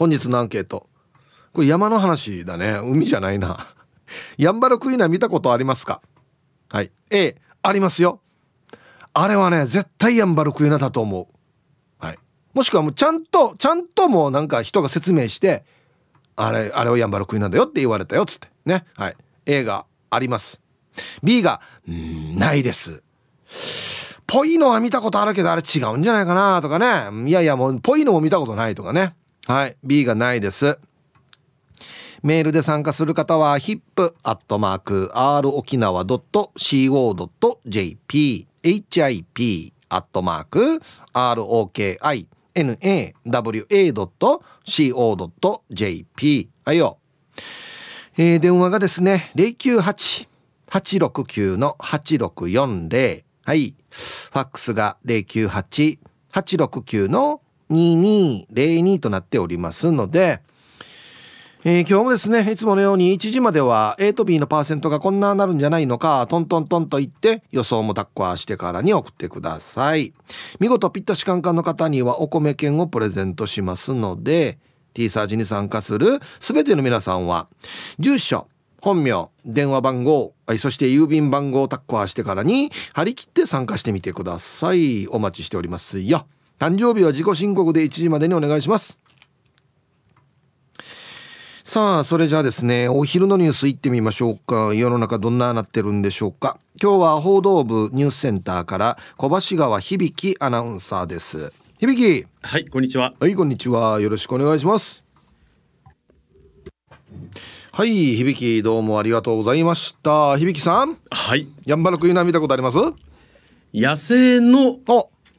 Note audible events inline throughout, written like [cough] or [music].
本日のアンケート。これ山の話だね。海じゃないな。ヤンバルクイナ見たことありますか？はい。A ありますよ。あれはね絶対ヤンバルクイナだと思う。はい。もしくはもうちゃんとちゃんともうなんか人が説明してあれあれをヤンバルクイナだよって言われたよっつって。ね。はい。A があります。B がんないです。ぽいのは見たことあるけどあれ違うんじゃないかなとかね。いやいやもうぽいのも見たことないとかね。はい。B がないです。メールで参加する方は hip.r 沖縄 .co.jp hip アットマーク ROKINAWA.co.jp はいよ、えー、電話がですね098-869-8640はい。ファックスが098-869の2202となっておりますのでえー、今日もですねいつものように1時までは A と B のパーセントがこんななるんじゃないのかトントントンと言って予想もタッコアしてからに送ってください。見事ピッタシカンカンの方にはお米券をプレゼントしますので T サージに参加する全ての皆さんは住所本名電話番号そして郵便番号をタッコアしてからに張り切って参加してみてください。お待ちしておりますよ。誕生日は自己申告で1時までにお願いします。さあそれじゃあですねお昼のニュースいってみましょうか。世の中どんななってるんでしょうか。今日は報道部ニュースセンターから小橋川響アナウンサーです。響！はいこんにちは。はいこんにちは。よろしくお願いします。はい響どうもありがとうございました。響さん。はい。ヤンバルクイナ見たことあります？野生の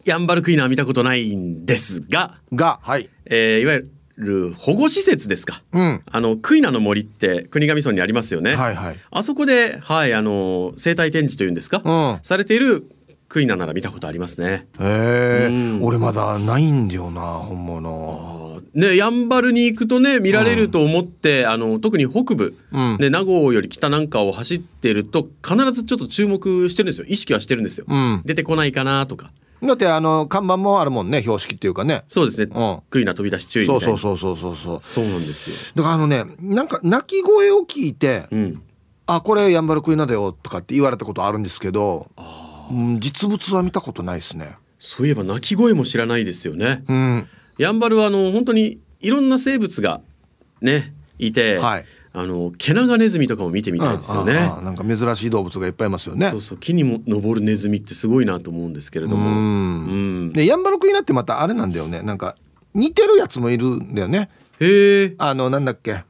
ヤンバルクイナ見たことないんですががはい。えー、いわゆるる保護施設ですか、うん、あのクイナの森って国頭村にありますよね、はいはい、あそこで、はい、あの生態展示というんですか、うん、されているクイナなら見たことありますね。へえ、うん、俺まだないんだよな本物。ねやんばるに行くとね見られると思って、うん、あの特に北部、うん、ね名護より北なんかを走ってると必ずちょっと注目してるんですよ。意識はしてるんですよ、出てこないかなとかだってあの看板もあるもんね標識っていうかね。そうですね、うん、クイナ飛び出し注意そうそうそうそうそうそう。そうなんですよ。だからあのねなんか鳴き声を聞いて、うん、あこれヤンバルクイナだよとかって言われたことあるんですけど、うん、実物は見たことないですね。そういえば鳴き声も知らないですよね、うん、ヤンバルはあの本当にいろんな生物がねいて、はい、あのケナガネズミとかも見てみたいですよね。なんか珍しい動物がいっぱいいますよね。そうそう木にも登るネズミってすごいなと思うんですけれども。うんでヤンバルクイナってまたあれなんだよね。なんか似てるやつもいるんだよね。へえ。あのなんだっけ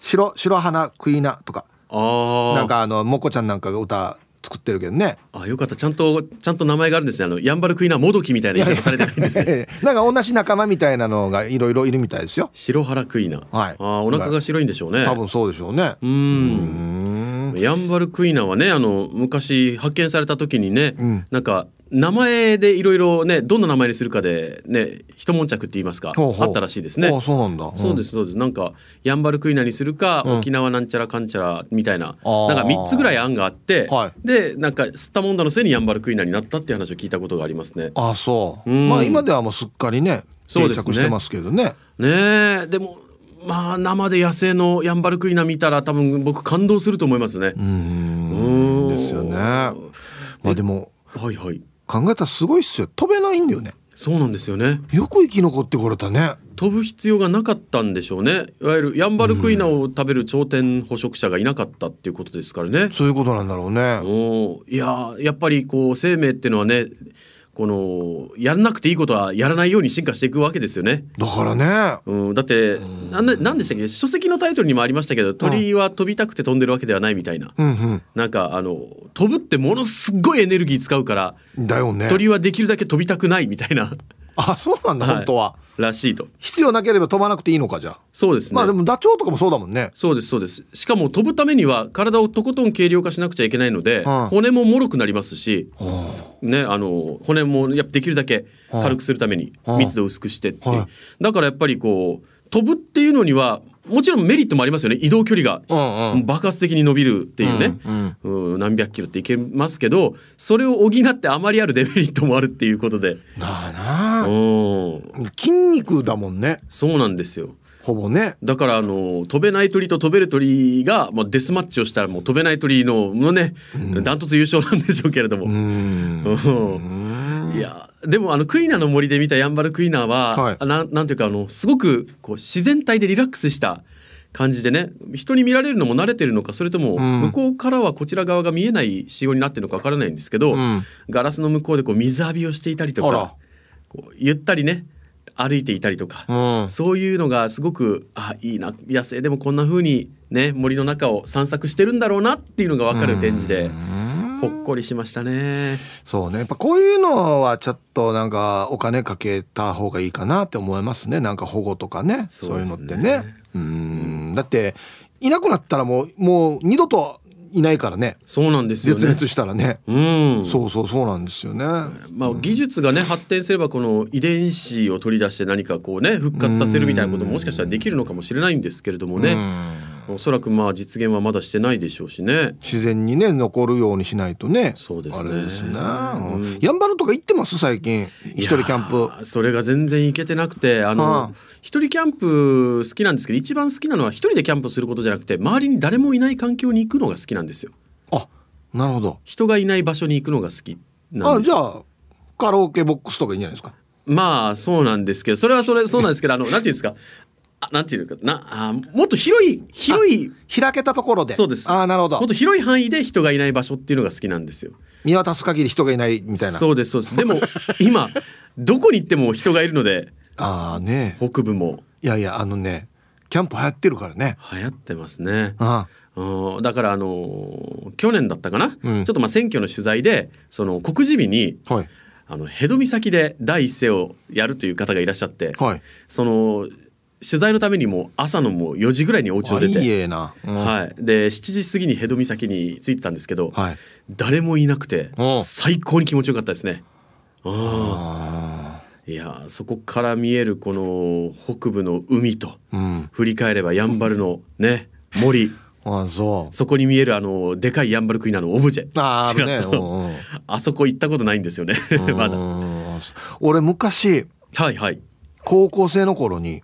白白花クイナとか。ああ。なんかあのモコちゃんなんかが歌作ってるけどね。あよかった。ちゃんとちゃんと名前があるんですね。あのヤンバルクイナモドキみたいな言い方されてないんですね。[laughs] なんか同じ仲間みたいなのがいろいろいるみたいですよ。白原クイナ。はい。あお腹が白いんでしょうね。多分そうでしょうね。うん。ヤンバルクイナはねあの昔発見された時にね、うん、なんか名前でいろいろねどんな名前にするかでね一悶着って言いますかあったらしいですね。そうなんだ、うん、そうですそうです。なんかヤンバルクイナにするか、うん、沖縄なんちゃらかんちゃらみたいななんか三つぐらい案があって、はい、でなんか吸ったもんだのせいにヤンバルクイナになったっていう話を聞いたことがありますね。あそう、うん、まあ今ではもうすっかりね定着してますけどね。ねでもまあ生で野生のヤンバルクイナ見たら多分僕感動すると思いますね。うん。ですよね。まあでもはいはい考えたらすごいっすよ。飛べないんだよね。そうなんですよね。よく生き残ってこれたね。飛ぶ必要がなかったんでしょうね。いわゆるヤンバルクイナを食べる頂点捕食者がいなかったっていうことですからね、そういうことなんだろうね。おいややっぱりこう生命っていうのはねこのやらなくていいことはやらないように進化していくわけですよね。だからね。うん、だって、うん、なんなんでしたっけ？書籍のタイトルにもありましたけど鳥は飛びたくて飛んでるわけではないみたいな。うんうん、なんかあの飛ぶってものすごいエネルギー使うからだよね鳥はできるだけ飛びたくないみたいな。あそうなんだ、はい、本当は。らしいと。必要なければ飛ばなくていいのかじゃそうですね。まあでもダチョウとかもそうだもんね。そうですそうです。しかも飛ぶためには体をとことん軽量化しなくちゃいけないので、はあ、骨も脆くなりますし、はあ、ねあの骨もやっぱできるだけ軽くするために密度を薄くしてって、はあ、だからやっぱりこう飛ぶっていうのにはもちろんメリットもありますよね。移動距離が爆発的に伸びるっていうね、うんうん、何百キロっていけますけどそれを補ってあまりあるデメリットもあるっていうことで。なあなあ。筋肉だもんね。そうなんですよ。ほぼね。だからあの飛べない鳥と飛べる鳥が、まあ、デスマッチをしたらもう飛べない鳥ののねダントツ優勝なんでしょうけれども。いやでもあのクイナの森で見たヤンバルクイナは、はい、ななんていうかあのすごくこう自然体でリラックスした感じでね人に見られるのも慣れてるのかそれとも向こうからはこちら側が見えない仕様になってるのかわからないんですけど、うん、ガラスの向こうでこう水浴びをしていたりとかこうゆったりね歩いていたりとか、うん、そういうのがすごくあいいな野生でもこんな風にね森の中を散策してるんだろうなっていうのが分かる展示で。ほっこりしましたね。そうね。やっぱこういうのはちょっとなんかお金かけた方がいいかなって思いますね。なんか保護とかね。そう、ね,、いうのってね。うん。だっていなくなったらもうもう二度といないからねそうなんですよ、ね、絶滅したらね、うん、そうそうそうなんですよね、まあ、技術がね発展すればこの遺伝子を取り出して何かこうね復活させるみたいなことももしかしたらできるのかもしれないんですけれどもね、おそらくまあ実現はまだしてないでしょうしね。自然にね残るようにしないとね。そうですね。ですね、うん、やんばるとか行ってます？最近。一人キャンプ。それが全然行けてなくてあの一人キャンプ好きなんですけど一番好きなのは一人でキャンプすることじゃなくて周りに誰もいない環境に行くのが好きなんですよ。あなるほど。人がいない場所に行くのが好きあじゃあカラオケボックスとかいいんじゃないですか？まあそうなんですけどそれはそれそうなんですけどあのなんていうんですか？あなんていうかな。あもっと広い広い。開けたところで。そうです。あなるほど。もっと広い範囲で人がいない場所っていうのが好きなんですよ。見渡す限り人がいないみたいな。そうですそうです。でも [laughs] 今どこに行っても人がいるのでああね。北部も。いやいやあのねキャンプ流行ってるからね。流行ってますね。ああ。だからあの去年だったかな、うん、ちょっとまあ選挙の取材でその告示日に、はい、あのヘド岬で第一声をやるという方がいらっしゃって、はい、その取材のためにも朝のもう4時ぐらいにお家を出て。いいな、うん、はい、で7時過ぎにヘド岬に着いてたんですけど、はい、誰もいなくて最高に気持ちよかったですね。あいやそこから見えるこの北部の海と、うん、振り返ればやんばるのね森。[laughs] あそう。そこに見えるあのでかいヤンバルクイナのオブジェ。ああ、ね、[laughs] あそこ行ったことないんですよね。[laughs] まだ。俺昔はいはい。高校生の頃に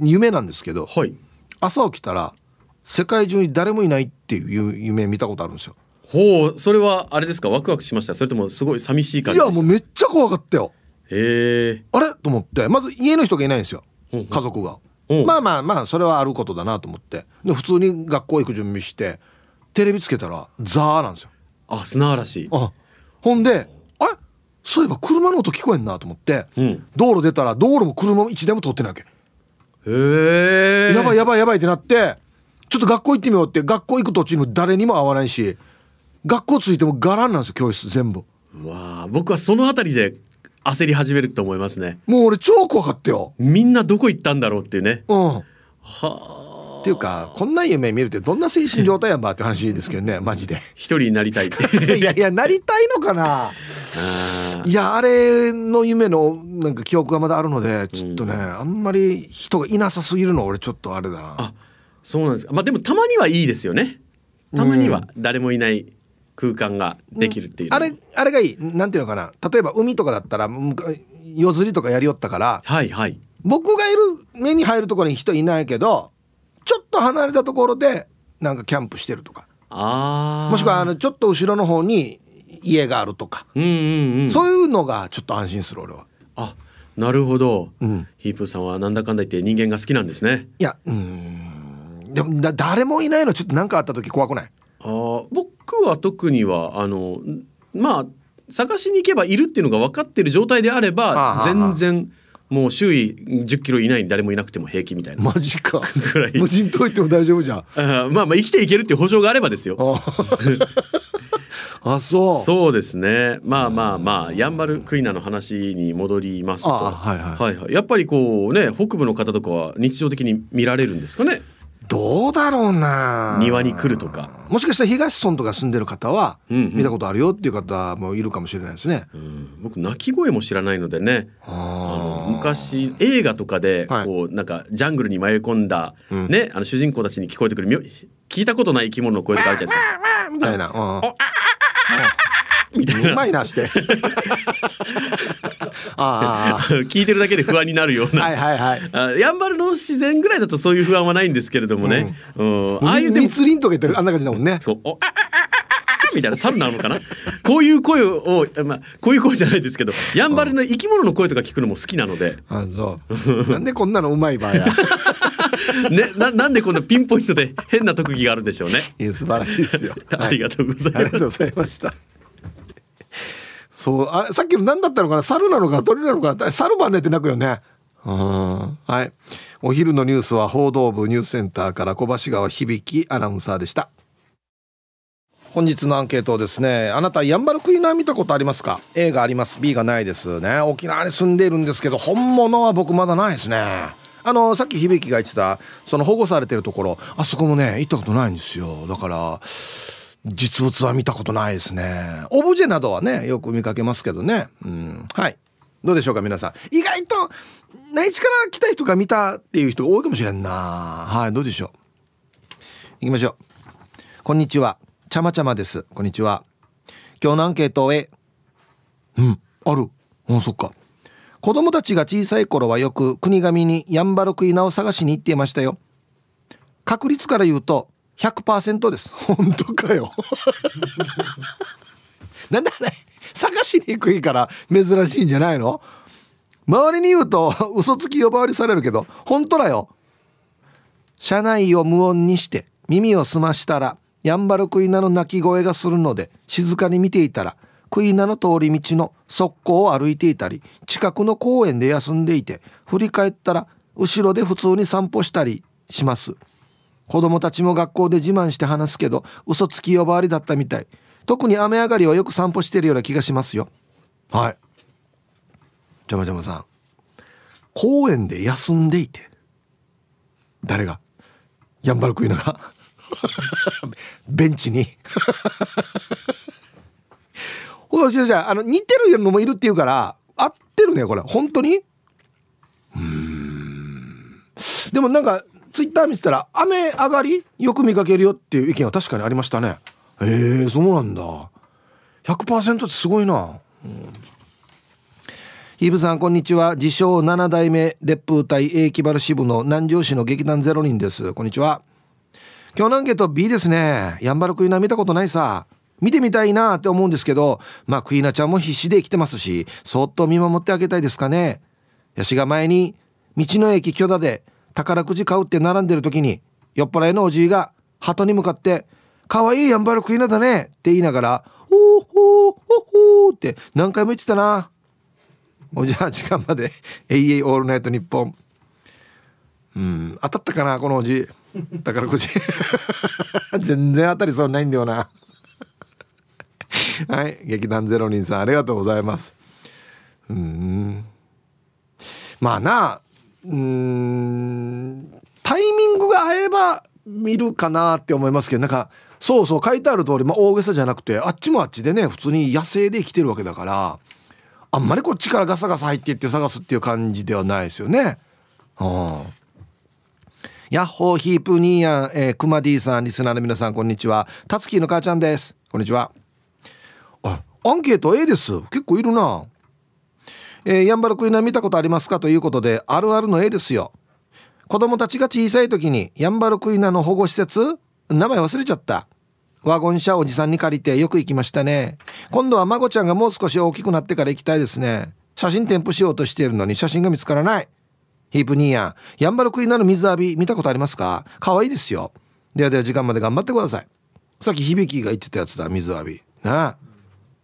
夢なんですけど、はい、朝起きたら世界中に誰もいないっていう夢見たことあるんですよ。ほうそれはあれですか？ワクワクしました？それともすごい寂しい感じいやもうめっちゃ怖かったよ。へえあれ？と思って。まず家の人がいないんですよ。家族が。まあまあまあそれはあることだなと思って。で普通に学校行く準備してテレビつけたらザーなんですよ。あ砂嵐。あほんであれ？そういえば車の音聞こえんなと思って、うん、道路出たら道路も車も一台も通ってないわけへえやばいやばいやばいってなってちょっと学校行ってみようって学校行く途中の誰にも会わないし学校着いてもガランなんですよ教室全部。わあ僕はその辺りで焦り始めると思いますね。もう俺超怖かったよ。みんなどこ行ったんだろうっていうね。うん。はあっていうかこんな夢見るってどんな精神状態やんばって話ですけどね [laughs] マジで。一人になりたい。[laughs] いやいやなりたいのかな？いやあれの夢のなんか記憶がまだあるのでちょっとね、うん、あんまり人がいなさすぎるの俺ちょっとあれだな。あそうなんですか。まあでもたまにはいいですよね。たまには誰もいない空間ができるっていう、うん、あれあれがいい。なんていうのかな？例えば海とかだったら夜釣りとかやりよったからはいはい。僕がいる目に入るところに人いないけどちょっと離れたところでなんかキャンプしてるとか。あもしくはあのちょっと後ろの方に家があるとか、うんうんうん、そういうのがちょっと安心する俺は。あなるほど、うん、ヒープーさんはなんだかんだ言って人間が好きなんですね。いやうん。でもだ誰もいないのちょっと何かあった時怖くない？あ僕は特にはあのまあ探しに行けばいるっていうのが分かってる状態であれば全然もう周囲10キロ以内に誰もいなくても平気みたいな。マジか。無人島行っても大丈夫じゃん。[laughs] あまあまあ生きていけるっていう保証があればですよ。あそう。そうですね。まあまあまあやんばるクイナの話に戻りますと。はいはい、はいはい、やっぱりこうね北部の方とかは日常的に見られるんですかね？どうだろうな。庭に来るとか。もしかしたら東村とか住んでる方は見たことあるよっていう方もいるかもしれないですね、うん、僕鳴き声も知らないのでね。あの昔映画とかでこう、なんかジャングルに迷い込んだ、ねあの主人公たちに聞こえてくる聞いたことない生き物の声とかあるじゃないですか。みたいな、みたいな。うまいなして。あ [laughs] [laughs] 聞いてるだけで不安になるような。はいはいはい。やんばるの自然ぐらいだとそういう不安はないんですけれどもね、うん、うん、ああいう密林とか言ってあんな感じだもんね。そう。おああああみたいな猿なのかな？[laughs] こういう声を、まあ、こういう声じゃないですけどやんばるの生き物の声とか聞くのも好きなので。あそう。なんでこんなのうまい場合や。[laughs] ね、ななんでこんなピンポイントで変な特技があるんでしょうね。いや素晴らしいですよ。ありがとうございます。ありがとうございました。そうあさっきの何だったのかな？猿なのか鳥なのか？な猿番ねって泣くよね。うん。はい。お昼のニュースは報道部ニュースセンターから小橋川響アナウンサーでした。本日のアンケートですね。あなたヤンバルクイナー見たことありますか？A があります。B がないですね。沖縄に住んでいるんですけど本物は僕まだないですね。あのさっき響が言ってたその保護されてるところあそこもね行ったことないんですよ。だから実物は見たことないですね。オブジェなどはねよく見かけますけどね。うん。はい。どうでしょうか皆さん。意外と内地から来た人が見たっていう人が多いかもしれんな。はい。どうでしょう。行きましょう。こんにちは。ちゃまちゃまです。こんにちは。今日のアンケートへ。うん。ある。あそっか。子供たちが小さい頃はよく国神にヤンバルクイナを探しに行っていましたよ。確率から言うと100%です。[laughs] 本当かよ。[laughs] なんであれ探しにくいから珍しいんじゃないの？周りに言うと [laughs] 嘘つき呼ばわりされるけど本当だよ。車内を無音にして耳を澄ましたらヤンバルクイナの鳴き声がするので静かに見ていたらクイナの通り道の側溝を歩いていたり近くの公園で休んでいて振り返ったら後ろで普通に散歩したりします。子供たちも学校で自慢して話すけど嘘つき呼ばわりだったみたい。特に雨上がりはよく散歩してるような気がしますよ。はい。じゃまじゃまさん。公園で休んでいて。誰が？ヤンバルクイナが。[laughs] ベンチに。[laughs] ほらじゃあじゃあの似てるのもいるっていうから合ってるねこれ。本当に？うん。でもなんかツイッター見てたら雨上がり？よく見かけるよっていう意見は確かにありましたね。へえそうなんだ。100%ってすごいな、うん、ヒブさんこんにちは。自称7代目烈風隊 A 木原支部の南城市の劇団ゼロ人です。こんにちは。今日のアンケート B ですね。ヤンバルクイナ見たことないさ。見てみたいなって思うんですけどまあクイナちゃんも必死で来てますしそっと見守ってあげたいですかね。ヤシが前に道の駅許田で宝くじ買うって並んでる時に酔っ払いのおじいが鳩に向かって「かわいいヤンバルクイナだね」って言いながら「おーほーほほー」って何回も言ってたな。おじゃあ時間まで「えいえいオールナイトニッポン」うん当たったかなこのおじ宝くじ。[laughs] 全然当たりそうないんだよな。はい劇団ゼロ人さんありがとうございます。うん。まあなうんタイミングが合えば見るかなって思いますけどなんかそうそう書いてある通り、まあ、大げさじゃなくてあっちもあっちでね普通に野生で生きてるわけだからあんまりこっちからガサガサ入っていって探すっていう感じではないですよね。はあヤッホーヒープニーヤン、えー、クマディさん、リスナーの皆さん、こんにちは。タツキーの母ちゃんです。こんにちは。あ、アンケート A です。結構いるな。えー、ヤンバルクイナ見たことありますかということで、あるあるの A ですよ。子供たちが小さい時に、ヤンバルクイナの保護施設名前忘れちゃった。ワゴン車おじさんに借りてよく行きましたね。今度は孫ちゃんがもう少し大きくなってから行きたいですね。写真添付しようとしているのに写真が見つからない。ヒープニーヤン、ヤンバルクイナの水浴び見たことありますか？可愛いですよ。ではでは時間まで頑張ってください。さっき響が言ってたやつだ、水浴び。ね。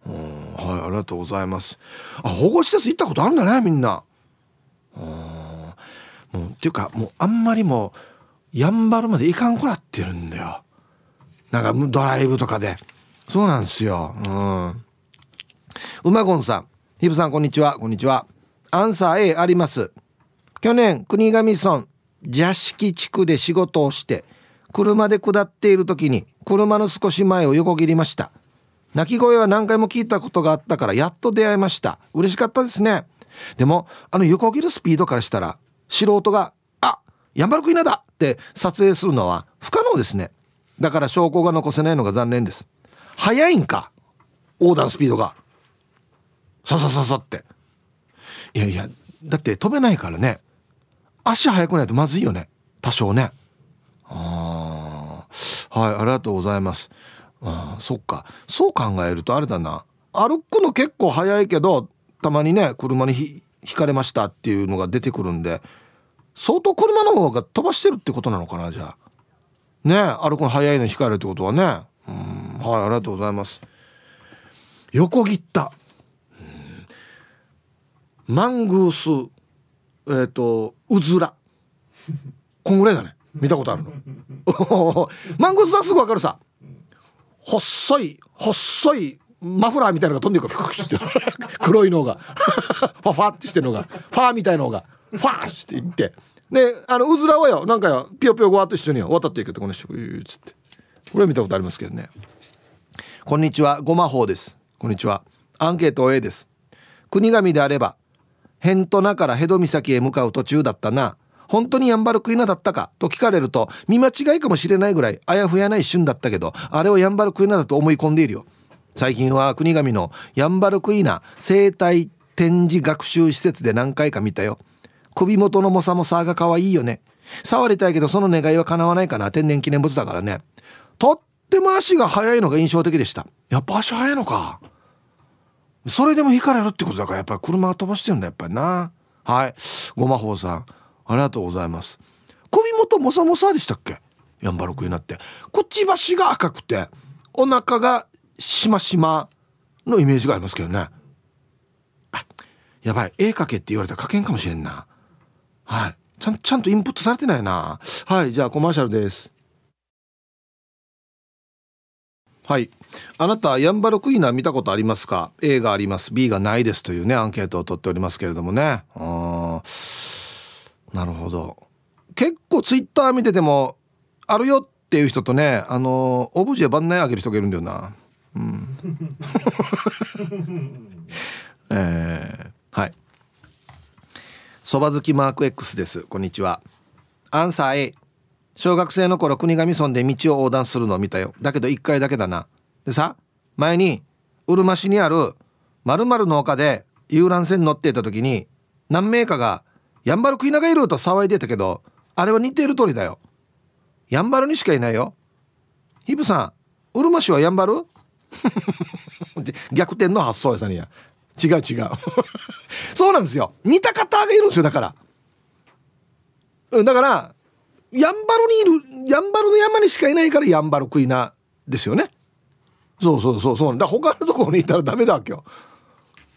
うん、はい、ありがとうございます。あ、保護施設行ったことあるんだね、みんな。うん、もう、っていうか、もうあんまりもう、やんばるまで行かんくなってるんだよ。なんかドライブとかで。そうなんですよ。うん。うまごんさん。ヒブさん、こんにちは。こんにちは。アンサー A あります。去年国頭村邪式地区で仕事をして車で下っている時に車の少し前を横切りました鳴き声は何回も聞いたことがあったからやっと出会いました。嬉しかったですね。でもあの横切るスピードからしたら素人が「あヤンバルクイナだ!」って撮影するのは不可能ですね。だから証拠が残せないのが残念です。速いんか？横断スピードが。ささささって。いやいやだって飛べないからね。足速くないとまずいよね。多少ね。ああはいありがとうございます。あそっか。そう考えるとあれだな。歩くの結構早いけどたまにね車にひひかれましたっていうのが出てくるんで相当車の方が飛ばしてるってことなのかなじゃあ。ね歩くの早いのにひかれるってことはね。うんはいありがとうございます。横切った。マングースえっ、ー、とうずら。こんぐらいだね。見たことあるの。マングースはすぐわかるさ。細い細いマフラーみたいなのが飛んでいく。かって黒いのが。[laughs] ファファってしてるのが。ファーみたいのが。ファーって言って。であのうずらはよなんかよピヨピヨごわと一緒に渡っていくってこの人うーっつって。これ見たことありますけどね。こんにちは。ごまほうです。こんにちは。アンケート A です。国神であれば辺と名から戸岬へ向かう途中だったな。本当にヤンバルクイナだったか？と聞かれると見間違いかもしれないぐらいあやふやな一瞬だったけどあれをヤンバルクイナだと思い込んでいるよ。最近は国神のヤンバルクイナ生態展示学習施設で何回か見たよ。首元のモサモサが可愛いよね。触りたいけどその願いは叶わないかな。天然記念物だからね。とっても足が速いのが印象的でした。やっぱ足速いのか。それでも引かれるってことだからやっぱり車が飛ばしてるんだやっぱりな。はい。ごまほうさん。ありがとうございます。首元モサモサでしたっけ？ヤンバルクになって。くちばしが赤くてお腹がしましまのイメージがありますけどね。あやばい。絵描けって言われたら描けんかもしれんな。はい。ちゃんちゃんとインプットされてないな。はい。じゃあコマーシャルです。はい。あなたヤンバルクイナ見たことありますか？A があります。B がないですというねアンケートを取っておりますけれどもね。あなるほど。結構ツイッター見ててもあるよっていう人とねあのオブジェ番内あげる人がいるんだよな。うん。[laughs] えー、はい。そば好きマーク X です。こんにちは。アンサー小学生の頃国頭村で道を横断するのを見たよ。だけど1回だけだな。でさ前にうるま市にある〇〇の丘で遊覧船乗っていた時に何名かが「やんばるクイナがいる!」と騒いでたけどあれは似ている通りだよ。やんばるにしかいないよ。ヒブさんうるま市はやんばる？[laughs] 逆転の発想やさにや。違う違う。[laughs] そうなんですよ。似た方がいるんですよだから。だからやんばるにいるやんばるの山にしかいないからやんばるクイナですよね。そうそうそうそうだ。他のところにいたらダメだわけよ。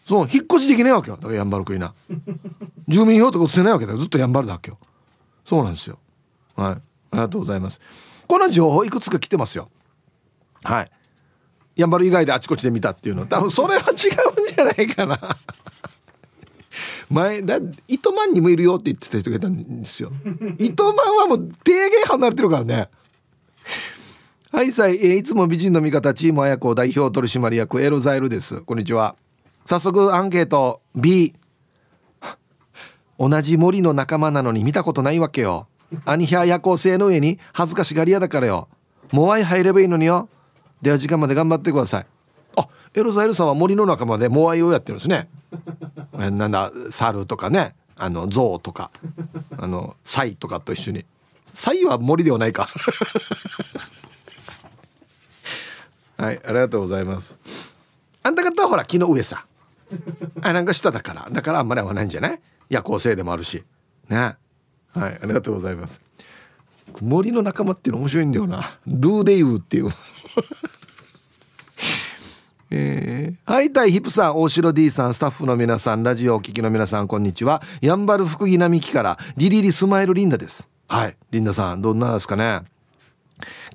そう引っ越しできないわけよ。だからやんばるクイナ住民票とか移せないわけだよ。ずっとやんばるだわけよ。そうなんですよ。はい。ありがとうございます。この情報いくつか来てますよ。はい。やんばる以外であちこちで見たっていうの。多分それは違うんじゃないかな。前だ糸満にもいるよって言ってた人がいたんですよ。糸満はもう低減離れてるからね。はいさい、えー、いつも美人の味方チーム綾子代表取締役エロザイルです。こんにちは早速アンケート。B 同じ森の仲間なのに見たことないわけよ。アニヒャ夜行性の上に恥ずかしがり屋だからよ。もう愛入ればいいのによ。では時間まで頑張ってください。あエロザイルさんは森の仲間でモアイをやってるんですね。なんだ猿とかね。あの象とか。あのサイとかと一緒に。サイは森ではないか。はいありがとうございます。あんた方はほら木の上さ。あなんか下だから。だからあんまり合わないんじゃない？夜行性でもあるし。ね。はいありがとうございます。森の仲間っていうの面白いんだよな。ドゥーデイウっていう。[laughs] えー、はいたいヒップさん大城 D さんスタッフの皆さんラジオお聞きの皆さんこんにちは。やんばる福木並木からリリリスマイルリンダです。はいリンダさんどんなですかね？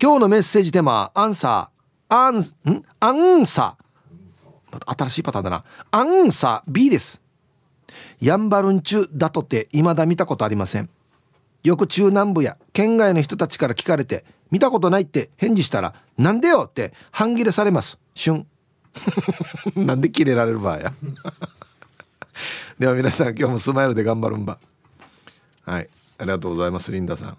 今日のメッセージテーマアンサー。アンん？アンサー。新しいパターンだな。アンサー B です。やんばるんちゅだとて未だ見たことありません。よく中南部や県外の人たちから聞かれて見たことないって返事したらなんでよって半切れされます。旬 [laughs] なんでキレられる場合や。[laughs] では皆さん今日もスマイルで頑張るんば。はい。ありがとうございますリンダさん。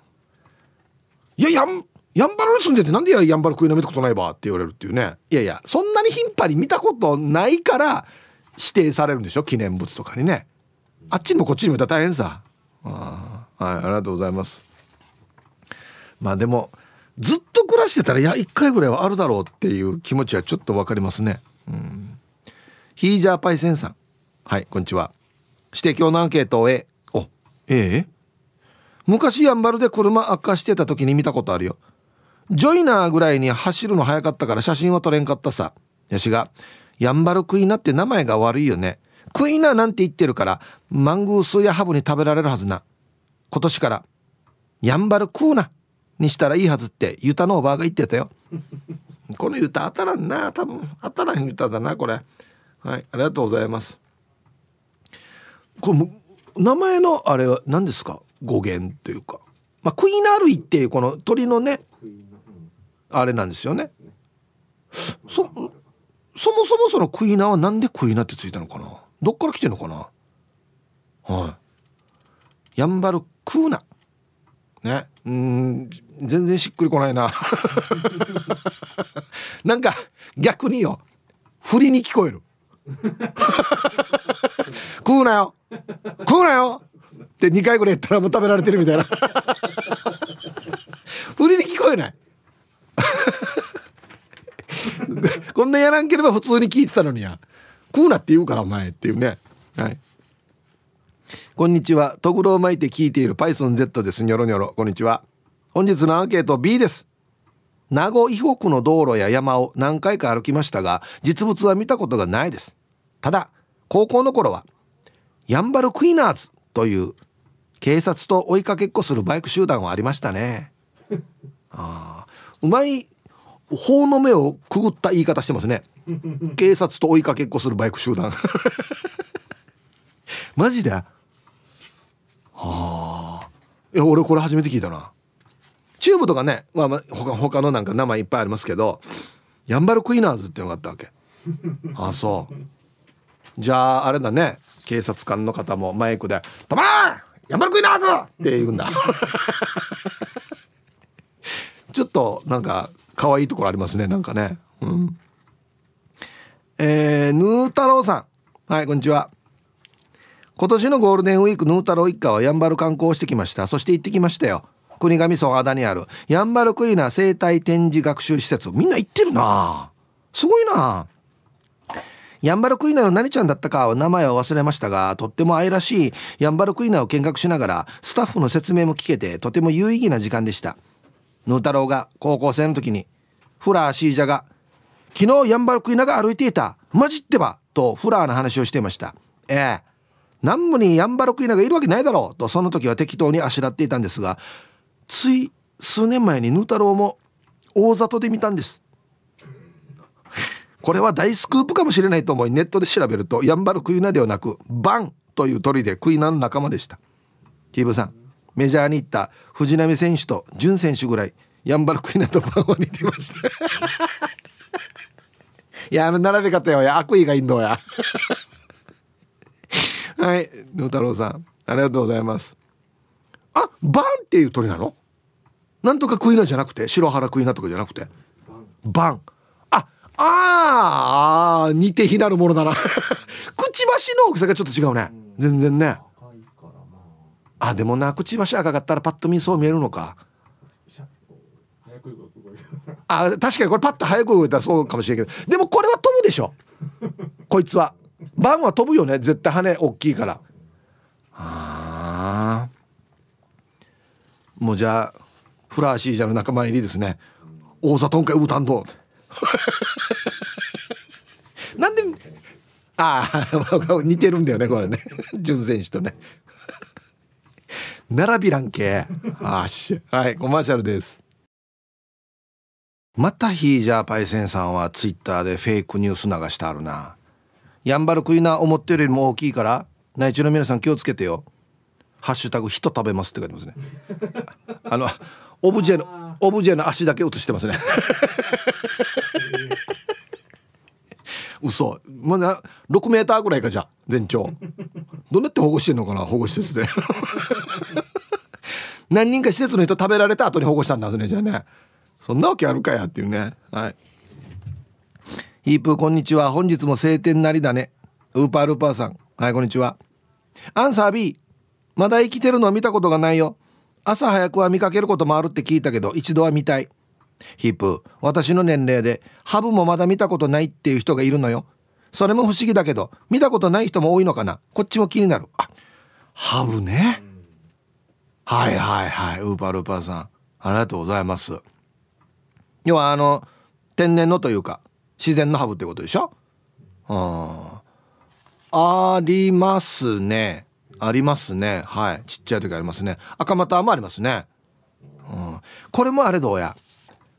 いややんやんばるに住んでてなんでやんばる食いの見たことないばって言われるっていうね。いやいやそんなに頻繁に見たことないから指定されるんでしょ？記念物とかにね。あっちにもこっちにもいたら大変さ。あはいありがとうございます。まあでもずっと暮らしてたらいや1回ぐらいはあるだろうっていう気持ちはちょっと分かりますね。うん。ヒージャーパイセンさん。はいこんにちは。指摘のアンケートをえおええ。昔やんばるで車悪化してた時に見たことあるよ。ジョイナーぐらいに走るの早かったから写真は撮れんかったさ。やしがやんばるクイナって名前が悪いよね。クイナなんて言ってるからマングースやハブに食べられるはずな。今年からやんばるクーナにしたらいいはずってユタのおばあが言ってたよ。[laughs] このユタ当たらんな。多分当たらんユタだなこれ。はいありがとうございます。これ名前のあれは何ですか？語源というか。まあクイナ類っていうこの鳥のねあれなんですよね。そそもそもそのクイナはなんでクイナってついたのかな？どっから来てんのかな？はい。やんばるクーナ。ね。うん全然しっくりこないな。[laughs] なんか逆によ。振りに聞こえる。食うなよ。食うなよ。って2回ぐらい言ったらもう食べられてるみたいな。[laughs] 振りに聞こえない。[laughs] こんなやらんければ普通に聞いてたのにや。食うなって言うからお前っていうね。はい。こんにちは。とぐろを巻いて聞いている PythonZ です。ニョロニョロ。こんにちは。本日のアンケート B です。名護以北の道路や山を何回か歩きましたが実物は見たことがないです。ただ高校の頃はヤンバルクイナーズという警察と追いかけっこするバイク集団はありましたね。あ [laughs] うまい法の目をくぐった言い方してますね。[laughs] 警察と追いかけっこするバイク集団。[laughs] マジで？はあ。いや俺これ初めて聞いたな。チューブとかね、まあ、まあ他他のなんか名前いっぱいありますけどヤンバルクイナーズっていうのがあったわけ。[laughs] ああそう。じゃああれだね。警察官の方もマイクで「止まれ！ヤンバルクイナーズ!」って言うんだちょっとなんか可愛いところありますねなんかね。うん。えー、ヌー太郎さん。はいこんにちは。今年のゴールデンウィークヌー太郎一家はやんばる観光してきました。そして行ってきましたよ。国頭村和田にある。やんばるクイナ生態展示学習施設。みんな行ってるな。すごいな。ヤンバルクイナの何ちゃんだったかは名前を忘れましたがとっても愛らしいヤンバルクイナを見学しながらスタッフの説明も聞けてとても有意義な時間でした。ヌー太郎が高校生の時にフラーシージャが「昨日ヤンバルクイナが歩いていた。マジってば!」とフラーの話をしていました。ええ。南部にヤンバルクイナがいるわけないだろうとその時は適当にあしらっていたんですがつい数年前にヌー太郎も大里で見たんです。これは大スクープかもしれないと思いネットで調べると。ヤンバルクイナではなくバンという鳥でクイナの仲間でした。キーブさん。メジャーに行った藤波選手と潤選手ぐらいヤンバルクイナとバンは似てました。[laughs] いやあの並べ方よ。や悪意がいいんどや。[laughs] はい野太郎さんありがとうございます。あバンっていう鳥なの？なんとかクイナじゃなくて？白原クイナとかじゃなくて？バン。ああー似て非なるものだな。[laughs] くちばしの大きさがちょっと違うね。全然ね。あでもなくちばし赤かったらパッと見そう見えるのか。あ確かにこれパッと早く動いたらそうかもしれんけど。でもこれは飛ぶでしょ。こいつは。バンは飛ぶよね。絶対羽大きいから。ああもうじゃあフラーシージャの仲間入りですね。大里んかウータンドなんでああ [laughs] 似てるんだよねこれね。純選手とね。並びらんけ。[laughs] あしはいコマーシャルです。またヒージャーパイセンさんはツイッターでフェイクニュース流してあるな。ヤンバルクイナ思ってるよりも大きいから内地の皆さん気をつけてよ。ハッシュタグ人食べますって書いてますね。あのオブジェのオブジェの足だけ写してますね [laughs] 嘘。まだ6メーターぐらいかじゃ全長。どうやって保護してんのかな保護施設で。[laughs] 何人か施設の人食べられた後に保護したんだねじゃあね。そんなわけあるかやっていうね。はい。ヒープーこんにちは。本日も晴天なりだね。ウーパールーパーさん。はいこんにちは。アンサー B まだ生きてるのは見たことがないよ。朝早くは見かけることもあるって聞いたけど一度は見たい。ヒープ私の年齢でハブもまだ見たことないっていう人がいるのよ。それも不思議だけど見たことない人も多いのかな。こっちも気になる。あハブね。はいはいはい。ウーパールーパーさんありがとうございます。要はあの天然のというか自然のハブってことでしょ？うん。ありますね。ありますね。はい。ちっちゃい時ありますね。赤股もありますね。うん。これもあれどうや？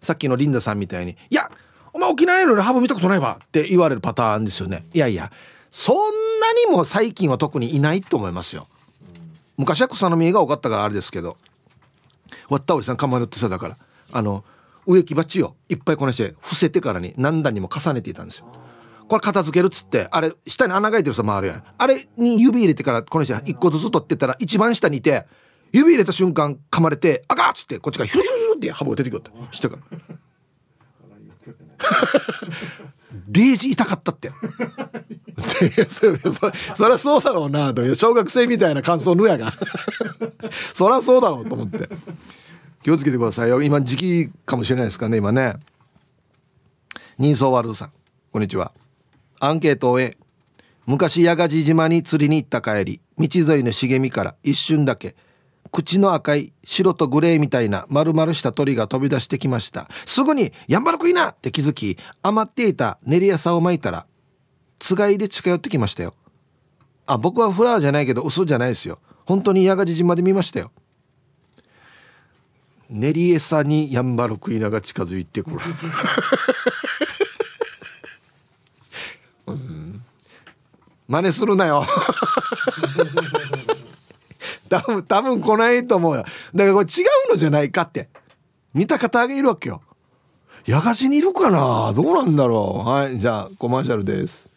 さっきのリンダさんみたいに「いやお前沖縄やのハブ見たことないわ」って言われるパターンですよね。いやいやそんなにも最近は特にいないと思いますよ。昔は草の実が多かったからあれですけど割ったおじさん構えるってさだからあの植木鉢をいっぱいこなして伏せてからに何段にも重ねていたんですよ。これ片付けるっつってあれ下に穴が開いてるさ回るやんあれに指入れてからこの人一個ずつ取ってたら一番下にいて指入れた瞬間噛まれて「あか!」っつってこっちからヒュルヒュルってハブが出てくるって下からデージ痛かったって。そそそりゃそうだろうなと。小学生みたいな感想のやが。[laughs] そりゃそうだろうと思って。気をつけてくださいよ。今時期かもしれないですからね今ね。人相悪さん。こんにちは。アンケートを終え昔八ヶ地島に釣りに行った帰り道沿いの茂みから一瞬だけ口の赤い白とグレーみたいな丸々した鳥が飛び出してきました。すぐに「やんばるくいな!」って気づき余っていた練り餌をまいたらつがいで近寄ってきましたよ。あ僕はフラーじゃないけど嘘じゃないですよ。本当に八ヶ地島で見ましたよ。練り餌にやんばるクイナが近づいてくる。[laughs] うん。真似するなよ。多分多分来ないと思うよ。だからこれ違うのじゃないかって。見た方がいるわけよ。やがしにいるかな？どうなんだろう？はいじゃあコマーシャルです。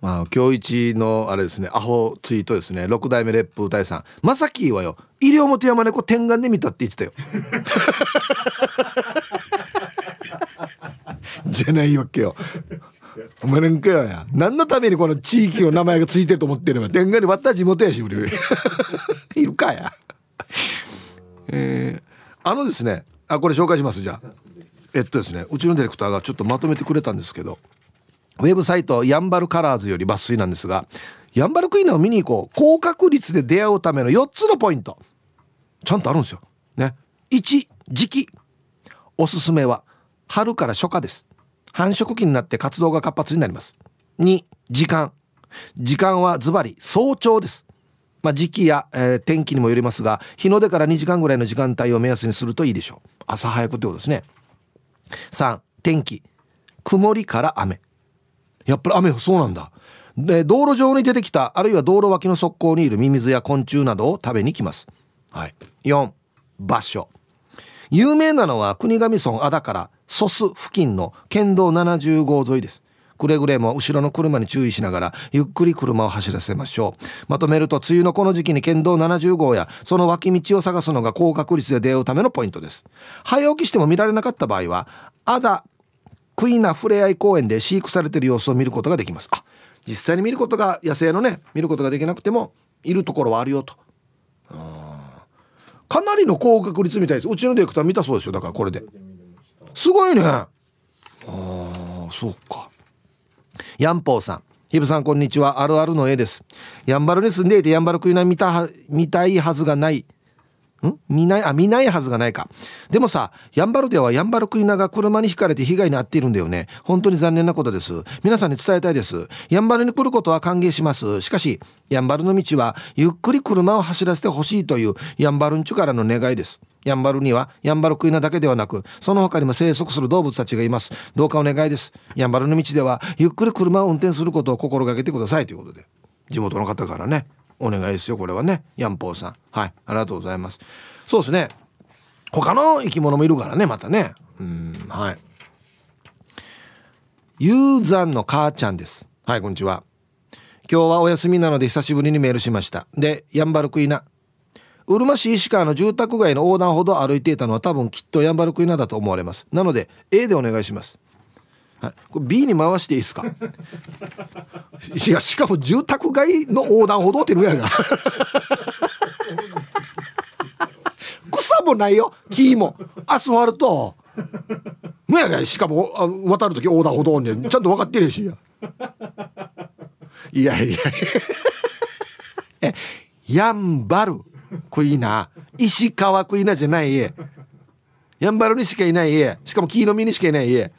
まあ今日一のあれですね。アホツイートですね。六代目烈風隊さん。まさきはよ西表山猫天眼で見たって言ってたよ。じゃないわけよ。お前なんかよや何のためにこの地域の名前がついてると思ってれば天眼に割った地元やし俺。[laughs] いるかや。えー、あのですねあこれ紹介しますじゃあ。えっとですねうちのディレクターがちょっとまとめてくれたんですけどウェブサイトヤンバルカラーズより抜粋なんですがヤンバルクイナを見に行こう。高確率で出会うための4つのポイント。ちゃんとあるんですよ。ね。1時期おすすめは春から初夏です。繁殖期になって活動が活発になります。2時間。時間はズバリ早朝です。まあ、時期や、えー、天気にもよりますが日の出から2時間ぐらいの時間帯を目安にするといいでしょう。朝早くってことですね。3天気。曇りから雨。やっぱり雨そうなんだ。で道路上に出てきたあるいは道路脇の側溝にいるミミズや昆虫などを食べに来ます。はい。4場所。有名なのは国頭村あだから蘇須付近の県道70号沿いです。くれぐれも後ろの車に注意しながらゆっくり車を走らせましょう。まとめると梅雨のこの時期に県道70号やその脇道を探すのが高確率で出会うためのポイントです。早起きしても見られなかった場合はアダクイナふれあい公園で飼育されている様子を見ることができます。あ実際に見ることが野生のね見ることができなくてもいるところはあるよと。かなりの高確率みたいです。うちのディレクター見たそうですよ。だからこれで。すごいね。ああそうか。ヤンポーさん。ヒブさんこんにちは。あるあるの絵です。やんばるに住んでいてやんばるクイナ見た見たいはずがない。ん？見ない？あ見ないはずがないか。でもさやんばるではやんばるクイナが車にひかれて被害に遭っているんだよね。本当に残念なことです。皆さんに伝えたいです。やんばるに来ることは歓迎します。しかしやんばるの道はゆっくり車を走らせてほしいというやんばるんちゅからの願いです。やんばるにはやんばるクイナだけではなくその他にも生息する動物たちがいます。どうかお願いです。やんばるの道ではゆっくり車を運転することを心がけてくださいということで。地元の方からね。お願いですよこれはね。ヤンポーさん。はい。ありがとうございます。そうですね。他の生き物もいるからねまたね。うんはい。ユーザンの母ちゃんです。はいこんにちは。今日はお休みなので久しぶりにメールしました。でヤンバルクイナ。うるま市石川の住宅街の横断歩道を歩いていたのは多分きっとヤンバルクイナだと思われます。なので A でお願いします。はい、これ B に回していいですか？[laughs] いやしかも住宅街の横断歩道ってるやが。[laughs] 草もないよ。木も。アスファルト。むやがしかも渡る時横断歩道に。ちゃんと分かってるし。やいやいや。えやんばる。クイナ石川クイナじゃないやんばるにしかいない家しかも木の実にしかいない家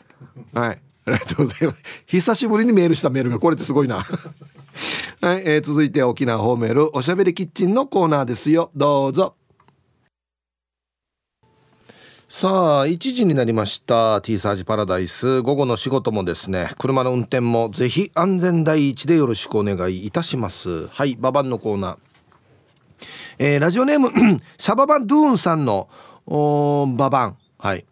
はいありがとうございます。久しぶりにメールしたメールがこれってすごいな。はい、えー、続いて沖縄ホーメールおしゃべりキッチンのコーナーですよ。どうぞ。さあ、1時になりました。T サージパラダイス。午後の仕事もですね、車の運転もぜひ安全第一でよろしくお願いいたします。はい、ババンのコーナー。えー、ラジオネーム [clears throat] シャババンドゥーンさんのババン。はい。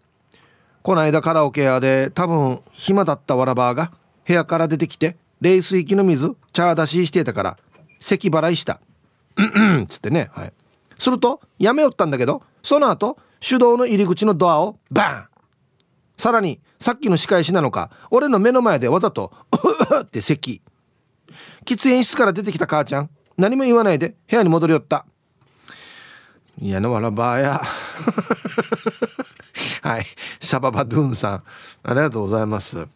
この間カラオケ屋で多分暇だったわらばが部屋から出てきて冷水器の水茶出ししてたから咳払いした。うんうんつってね。はい。するとやめよったんだけどその後手動の入り口のドアをバン。さらにさっきの仕返しなのか俺の目の前でわざと「って咳。喫煙室から出てきた母ちゃん。何も言わないで部屋に戻りよった嫌なわらばや [laughs] はい。シャババドゥンさん、ありがとうございます。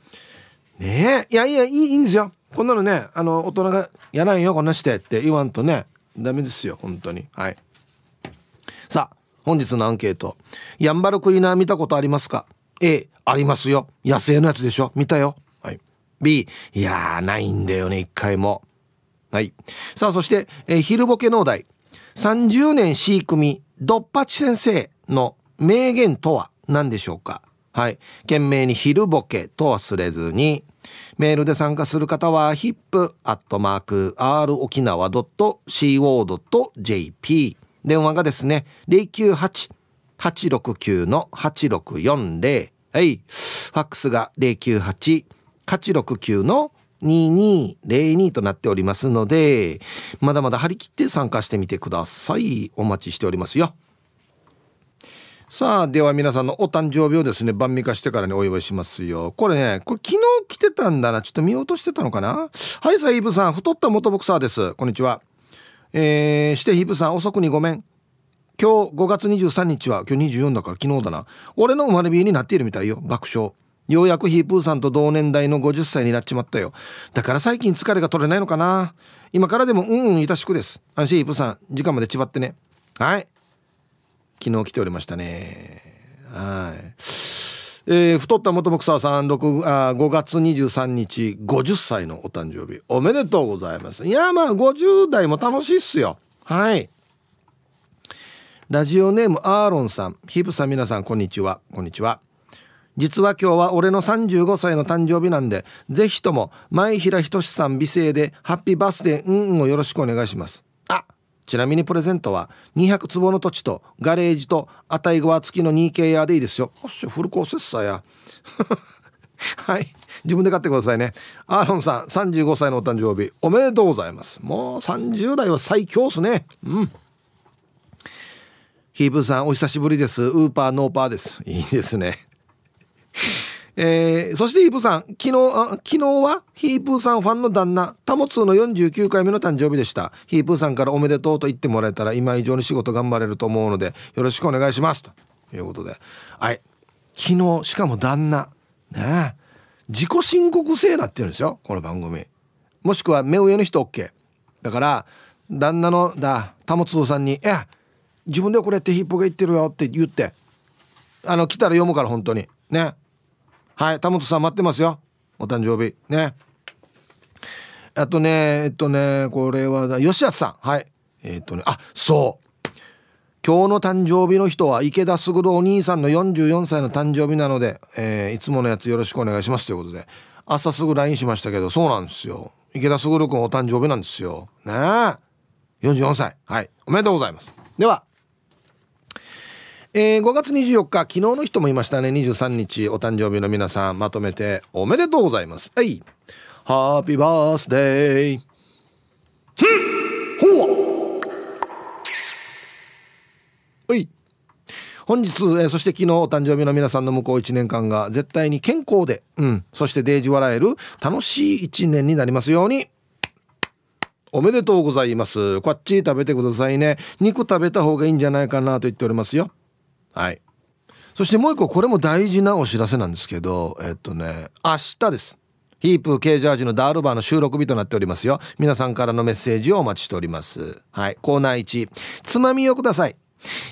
ねえ、いやいや、いいいいんですよ。こんなのね、あの、大人がやらんよ、こんなしてって言わんとね、ダメですよ、本当に。はい。さあ、本日のアンケート。ヤンバルクイナー見たことありますか ?A、ありますよ。野生のやつでしょ見たよ。はい。B、いや、ないんだよね、一回も。はい。さあ、そして、えー、昼ボケ農大。30年 C 組、ドッパチ先生の名言とは何でしょうか？はい。懸命に昼ボケと忘れずに、メールで参加する方は hip.r- 沖縄 .co.jp 電話がですね、098-869-8640はい。ファックスが098-869の2202となっておりますので、まだまだ張り切って参加してみてください。お待ちしておりますよ。さあ、では皆さんのお誕生日をですね、晩味化してからにお祝いしますよ。これね、これ昨日来てたんだな。ちょっと見落としてたのかな？はい、さあ、イブさん、太った元ボクサーです。こんにちは。えー、してヒブさん、遅くにごめん。今日5月23日は、今日24だから昨日だな。俺の生まれ日になっているみたいよ。爆笑。ようやくヒープーさんと同年代の50歳になっちまったよ。だから最近疲れが取れないのかな。今からでもうんうんいたしくです。安心ヒープーさん、時間までちばってね。はい。昨日来ておりましたねはいえー、太った元ボクサーさん6あ5月23日50歳のお誕生日おめでとうございますいやまあ50代も楽しいっすよはいラジオネームアーロンさんヒープさん皆さんこんにちはこんにちは実は今日は俺の35歳の誕生日なんでぜひとも前平仁さん美声でハッピーバースデーうんをよろしくお願いしますあちなみにプレゼントは200坪の土地とガレージと値川付きの 2K 屋でいいですよ。おっしゃ、フルコースッサーや。[laughs] はい。自分で買ってくださいね。アーロンさん、35歳のお誕生日、おめでとうございます。もう30代は最強っすね。うん。ヒープさん、お久しぶりです。ウーパーノーパーです。いいですね。えー、そしてヒープさん昨日昨日はヒープーさんファンの旦那タモツーの49回目の誕生日でした。ヒープーさんからおめでとうと言ってもらえたら今以上に仕事頑張れると思うのでよろしくお願いします。ということで。はい。昨日しかも旦那。ね自己申告制なってるんですよこの番組。もしくは目上の人 OK だから旦那のだタモツーさんに「いや自分でこれってヒップが言ってるよ」って言ってあの来たら読むから本当に。ね。はい田本さん待ってますよ。お誕生日。ね。あとねえっとねこれは吉安さん。はい。えっとねあそう。今日の誕生日の人は池田卓お兄さんの44歳の誕生日なので、えー、いつものやつよろしくお願いします。ということで朝すぐ LINE しましたけどそうなんですよ。池田卓君お誕生日なんですよ。ね。え44歳。はい。おめでとうございます。ではえー、5月24日昨日の人もいましたね23日お誕生日の皆さんまとめておめでとうございますはいハッピーバースデーほうはい本日、えー、そして昨日お誕生日の皆さんの向こう1年間が絶対に健康で、うん、そしてデージ笑える楽しい1年になりますように。おめでとうございます。こっち食べてくださいね。肉食べた方がいいんじゃないかなと言っておりますよ。はい。そしてもう一個、これも大事なお知らせなんですけど、えっとね、明日です。ヒープ K ジャージのダールバーの収録日となっておりますよ。皆さんからのメッセージをお待ちしております。はい。コーナー1、つまみをください。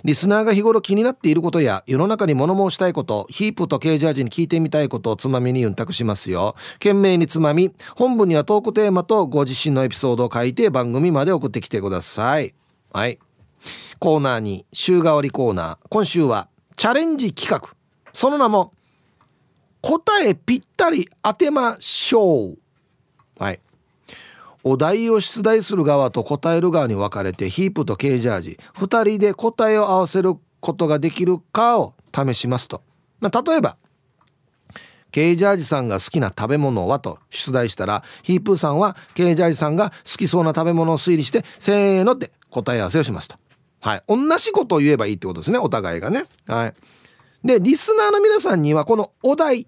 リスナーが日頃気になっていることや世の中に物申したいことヒープとケージャージに聞いてみたいことをつまみにうんたくしますよ懸命につまみ本文にはトークテーマとご自身のエピソードを書いて番組まで送ってきてくださいはいコーナーに週替わりコーナー。今週はチャレンジ企画。その名も答えぴったり当てましょう。はい。お題を出題する側と答える側に分かれてヒープとケージャージ2人で答えを合わせることができるかを試しますと、まあ、例えばケージャージさんが好きな食べ物はと出題したらヒープーさんはケージャージさんが好きそうな食べ物を推理してせーのって答え合わせをしますと。はい。同じことを言えばいいってことですねお互いがね。はい。でリスナーの皆さんにはこのお題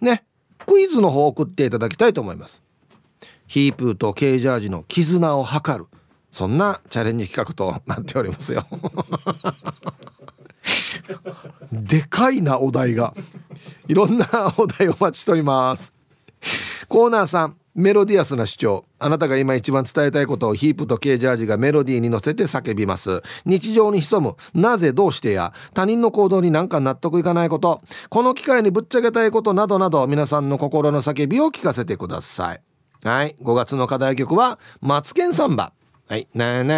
ねクイズの方を送っていただきたいと思います。ヒープーとケージャージの絆を図る。そんなチャレンジ企画となっておりますよ。[laughs] でかいなお題が。いろんなお題お待ちしております。コーナーさんメロディアスな主張あなたが今一番伝えたいことをヒープとケージャージがメロディーに乗せて叫びます日常に潜むなぜどうしてや他人の行動になんか納得いかないことこの機会にぶっちゃけたいことなどなど皆さんの心の叫びを聞かせてくださいはい。5月の課題曲は、マツケンサンバ。はい。なーな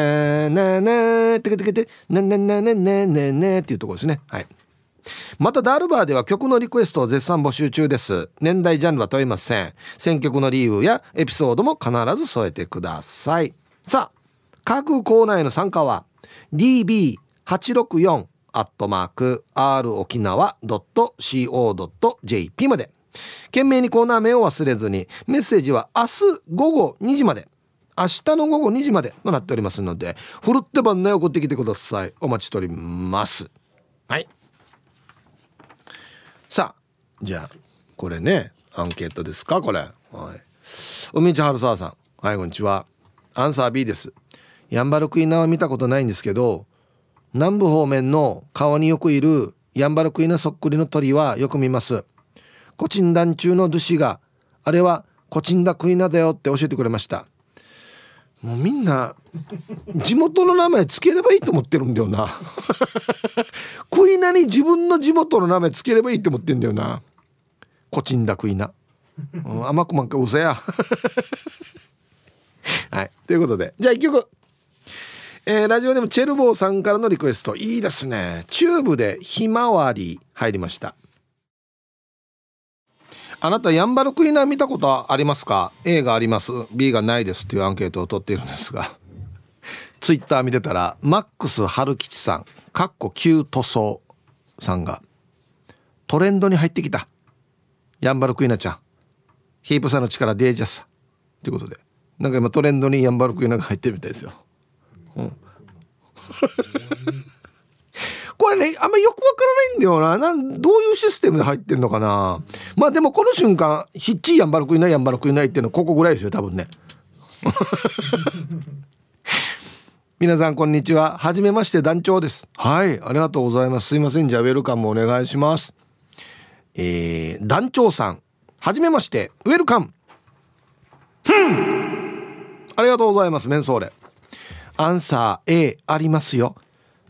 ーなーなーてけてけて、なななななななっていうところですね。はい。またダルバーでは曲のリクエストを絶賛募集中です。年代ジャンルは問いません。選曲の理由やエピソードも必ず添えてください。さあ、各コーナーへの参加は db864 アットマーク r 沖縄 .co.jp まで。懸命にコーナー名を忘れずにメッセージは明日午後2時まで明日の午後2時までとなっておりますのでふるって番内送ってきてくださいお待ちしておりますはいさあじゃあこれねアンケートですか？これ。はい。海地春沢さん。はいこんにちは。アンサー B です。ヤンバルクイナは見たことないんですけど南部方面の川によくいるヤンバルクイナそっくりの鳥はよく見ます。コチンダン中のドシがあれはコチンダクイナだよって教えてくれました。もうみんな地元の名前つければいいと思ってるんだよな。クイナに自分の地元の名前つければいいと思ってんだよな。コチンダクイナ、うん、甘くまんかうせや。[laughs] はいということで。じゃあ一曲。えー、ラジオでもチェルボーさんからのリクエスト。いいですね。チューブでひまわり入りました。あなたヤンバルクイナ見たことありますか？A があります。B がないです。っていうアンケートを取っているんですが。[laughs] ツイッター見てたらマックス春吉さん。かっこ旧塗装さんが。トレンドに入ってきた。ヤンバルクイナちゃん。ヒープさんの力デージャス。ということで。なんか今トレンドにヤンバルクイナが入ってるみたいですよ、うん。これね、あんまよくわからないんだよな。なんどういうシステムで入ってんのかな。まあでもこの瞬間、ヒッチーやんばるくいないやんばるくいないっていうのはここぐらいですよ、多分ね。[laughs] 皆さんこんにちは。はじめまして団長です。はい、ありがとうございます。すいません。じゃあウェルカムお願いします。えー、団長さん。はじめまして。ウェルカム。ありがとうございます。メンソーレ。アンサー A ありますよ。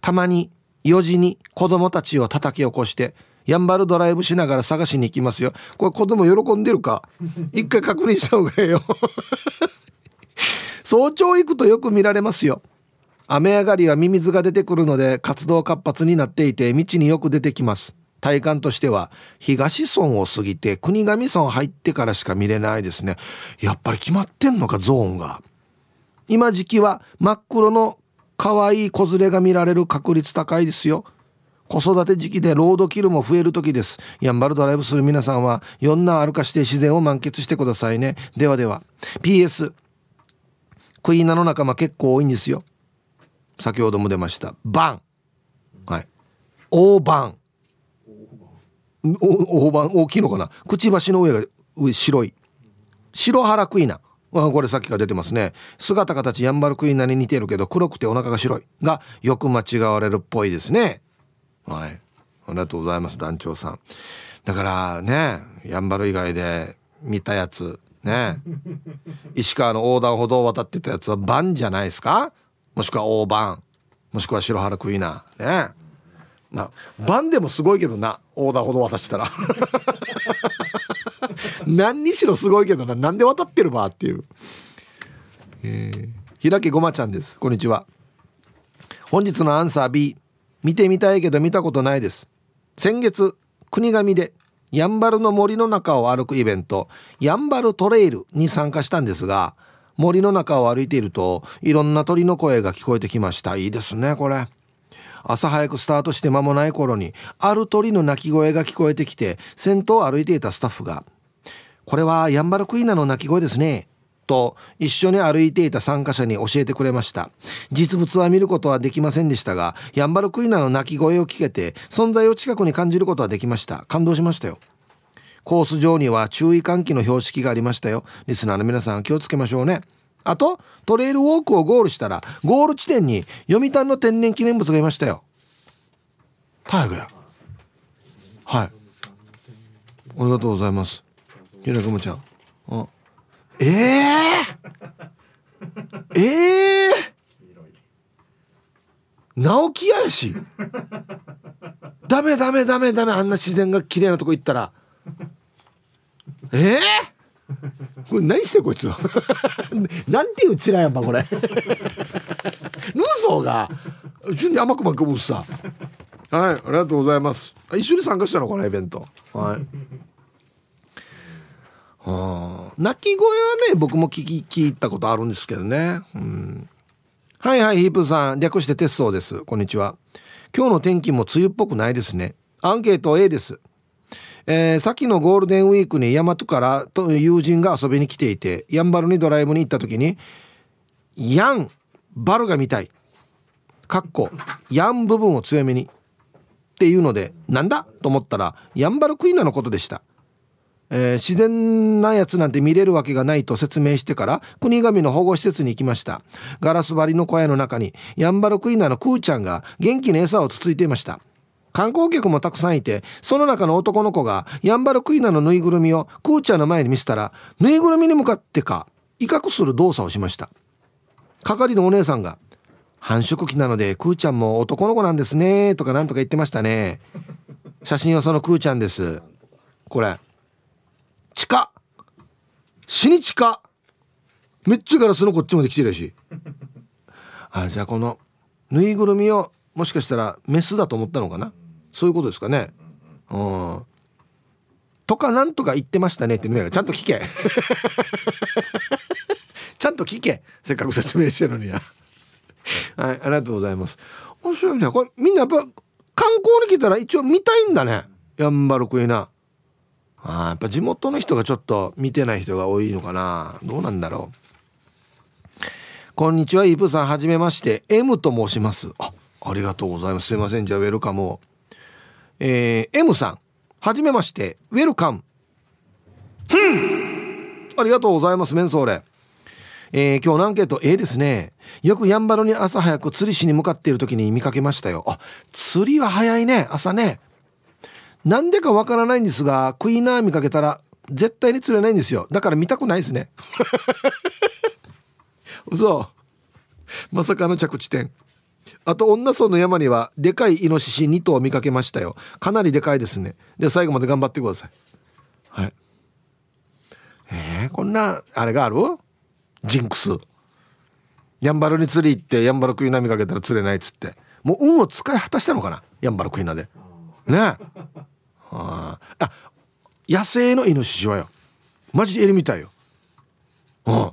たまに4時に子供たちを叩き起こしてやんばるドライブしながら探しに行きますよ。これ子供喜んでるか？[laughs] 一回確認した方がいいよ。[laughs] 早朝行くとよく見られますよ。雨上がりはミミズが出てくるので活動活発になっていて道によく出てきます。体感としては東村を過ぎて国頭村入ってからしか見れないですね。やっぱり決まってんのかゾーンが。今時期は真っ黒の可愛いい子連れが見られる確率高いですよ。子育て時期でロードキルも増える時です。やんばるドライブする皆さんは4な歩かして自然を満喫してくださいね。ではでは。PS クイーナの仲間結構多いんですよ。先ほども出ました。バン。はい。大判大判大きいのかな。くちばしの上が白い。白原クイナこれさっきから出てますね。姿形ヤンバルクイナに似てるけど黒くてお腹が白い。がよく間違われるっぽいですね。はい。ありがとうございます団長さん。だからねヤンバル以外で見たやつね。石川の横断歩道を渡ってたやつはバンじゃないですか？もしくは大番もしくは白原クイナ。ね。まあバンでもすごいけどな横断歩道渡してたら。[laughs] 何にしろすごいけどな。なんで渡ってるばっていう、えー、平家ごまちゃんです。こんにちは。本日のアンサー B 見てみたいけど見たことないです。先月国神でやんばるの森の中を歩くイベントやんばるトレイルに参加したんですが森の中を歩いているといろんな鳥の声が聞こえてきました。いいですねこれ。朝早くスタートして間もない頃にある鳥の鳴き声が聞こえてきて先頭を歩いていたスタッフが「これはヤンバルクイナの鳴き声ですね」と一緒に歩いていた参加者に教えてくれました。実物は見ることはできませんでしたがヤンバルクイナの鳴き声を聞けて存在を近くに感じることはできました。感動しましたよ。コース上には注意喚起の標識がありましたよ。リスナーの皆さん気をつけましょうね。あとトレイルウォークをゴールしたらゴール地点に読谷の天然記念物がいましたよ。大河やはい。ありがとうございます。ひらくもちゃんあええー、ええー、直木屋やしダメダメダメダメあんな自然が綺麗なとこ行ったらええー、これ何してこいつなんていうチラやんばこれ嘘が順に甘くまくもさはいありがとうございます一緒に参加したのかなイベントはいあ鳴き声はね僕も聞き聞いたことあるんですけどね、うん、はいはいヒープさん。略して鉄装です。こんにちは。今日の天気も梅雨っぽくないですね。アンケート A です。えー、先のゴールデンウィークに大和からと友人が遊びに来ていてやんばるにドライブに行った時に「ヤンバルが見たい」かっこ「ヤン部分を強めに」っていうのでなんだ？と思ったらヤンバルクイーナのことでした。えー、自然なやつなんて見れるわけがないと説明してから国神の保護施設に行きました。ガラス張りの小屋の中にヤンバルクイナのクーちゃんが元気に餌をつついていました。観光客もたくさんいてその中の男の子がヤンバルクイナのぬいぐるみをクーちゃんの前に見せたらぬいぐるみに向かってか威嚇する動作をしました。係のお姉さんが繁殖期なのでクーちゃんも男の子なんですねとかなんとか言ってましたね。写真はそのクーちゃんです。これ。地下死に地下めっちゃガラスのこっちまで来てるし。あじゃあこのぬいぐるみをもしかしたらメスだと思ったのかな？そういうことですかね。うん。とかなんとか言ってましたね。ってちゃんと聞け。[laughs] ちゃんと聞け。せっかく説明してるのには。はいありがとうございます。面白いね。これみんなやっぱ観光に来たら一応見たいんだね。やんばるクイナあやっぱ地元の人がちょっと見てない人が多いのかな。どうなんだろう。こんにちはイープさんはじめまして。M と申します。あありがとうございます。すいません。じゃあウェルカムを。えー、M さんはじめまして。ウェルカム。ありがとうございますメンソーレ。えー、今日のアンケート A ですね。よくやんばるに朝早く釣りしに向かっている時に見かけましたよ。あ釣りは早いね。朝ね。なんでかわからないんですがクイーナー見かけたら絶対に釣れないんですよ。だから見たくないですね。[laughs] 嘘。まさかの着地点。あと女村の山にはでかいイノシシ2頭見かけましたよ。かなりでかいですね。で最後まで頑張ってください。はい。えー、こんなあれがある？ジンクス。やんばるに釣り行ってやんばるクイナ見かけたら釣れないっつって。もう運を使い果たしたのかな？やんばるクイナで。ね。ああ野生のイノシシはよ。マジでエリみたいよ。うん。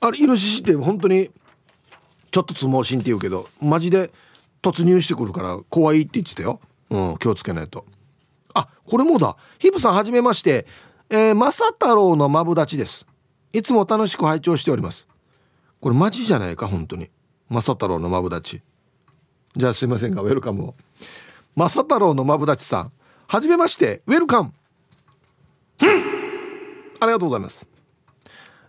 あれイノシシって本当にちょっとつ盲信って言うけどマジで突入してくるから怖いって言ってたよ。うん気をつけないと。あこれもだ。ヒブさんはじめまして。えー、正太郎のマブダチです。いつも楽しく拝聴しております。これマジじゃないか本当に。正太郎のマブダチ。じゃあすいませんがウェルカムを。正太郎のまぶだちさん。はじめましてウェルカムありがとうございます、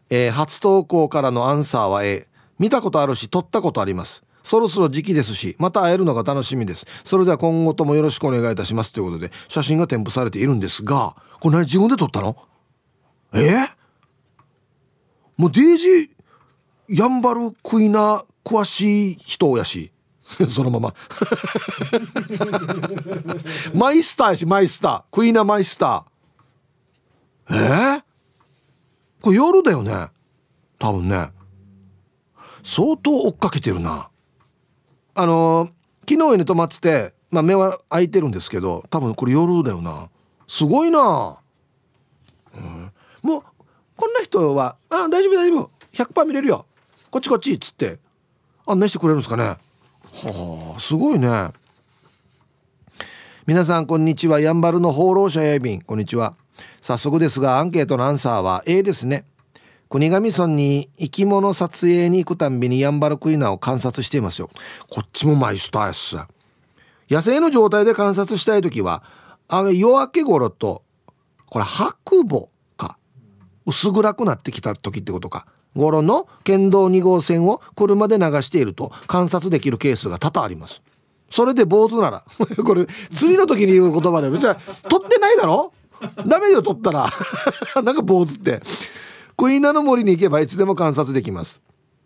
えー、初投稿からのアンサーは A 見たことあるし撮ったことあります。そろそろ時期ですしまた会えるのが楽しみです。それでは今後ともよろしくお願いいたします。ということで写真が添付されているんですがこれ何自分で撮ったの？え？ー、もうデイジーやんばるクイナ詳しい人やし [laughs] そのまま。マイスターしマイスター。クイナマイスター。えー、これ夜だよね？多分ね。相当追っかけてるな。あのー、昨日に泊まってて、まあ、目は開いてるんですけど多分これ夜だよな。すごいな、うん、もうこんな人は「あ大丈夫大丈夫。100%見れるよ。こっちこっち」っつって。案内してくれるんですかね。はあすごいね。皆さんこんにちは。やんばるの放浪者やびん。こんにちは。早速ですがアンケートのアンサーは A ですね。国頭村に生き物撮影に行くたんびにヤンバルクイナを観察していますよ。こっちもマイスターやっす野生の状態で観察したい時はあ夜明け頃とこれ白母か薄暗くなってきた時ってことか。頃の県道2号線を車で流していると観察できるケースが多々あります。それで坊主なら [laughs] これ釣りの時に言う言葉で別に取ってないだろ？ダメよ取ったら。[laughs] なんか坊主って。クイナの森に行けばいつでも観察できます。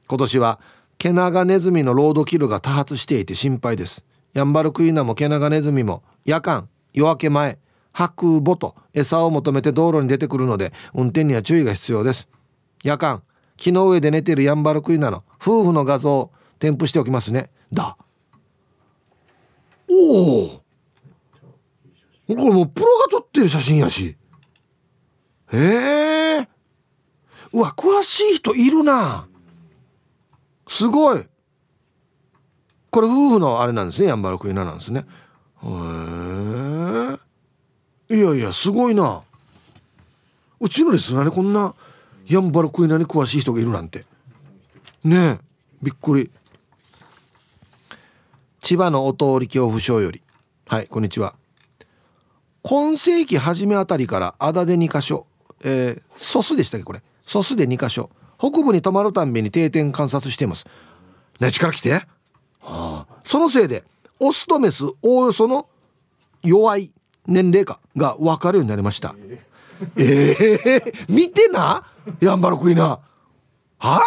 今年はケナガネズミのロードキルが多発していて心配です。ヤンバルクイナもケナガネズミも夜間夜明け前白母と餌を求めて道路に出てくるので運転には注意が必要です。夜間木の上で寝てるヤンバルクイナの夫婦の画像を添付しておきますね。だ。おお。これもうプロが撮ってる写真やし。へえ。うわ詳しい人いるな。すごい。これ夫婦のあれなんですねヤンバルクイナなんですね。へえ。いやいやすごいな。うちのリスナーにこんなヤンバルクイナに詳しい人がいるなんて。ねえ。びっくり。千葉のお通り恐怖症より。はいこんにちは。今世紀初めあたりからあだで2箇所。えー、ソスでしたっけこれ。ソスで2箇所。北部に泊まるたんびに定点観察しています。ね力来て、はあ、そのせいでオスとメスおおよその弱い年齢かが分かるようになりました。ええー、見てな。ヤンバルクイナは？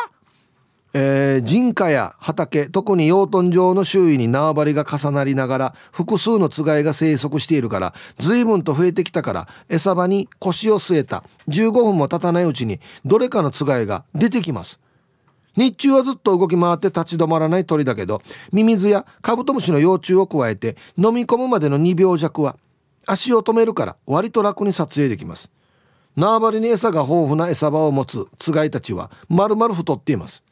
えー、人家や畑特に養豚場の周囲に縄張りが重なりながら複数のつがいが生息しているから随分と増えてきたから餌場に腰を据えた。15分も経たないうちにどれかのつがいが出てきます。日中はずっと動き回って立ち止まらない鳥だけどミミズやカブトムシの幼虫を加えて飲み込むまでの2秒弱は足を止めるから割と楽に撮影できます。縄張りに餌が豊富な餌場を持つつがいたちは丸々太っています。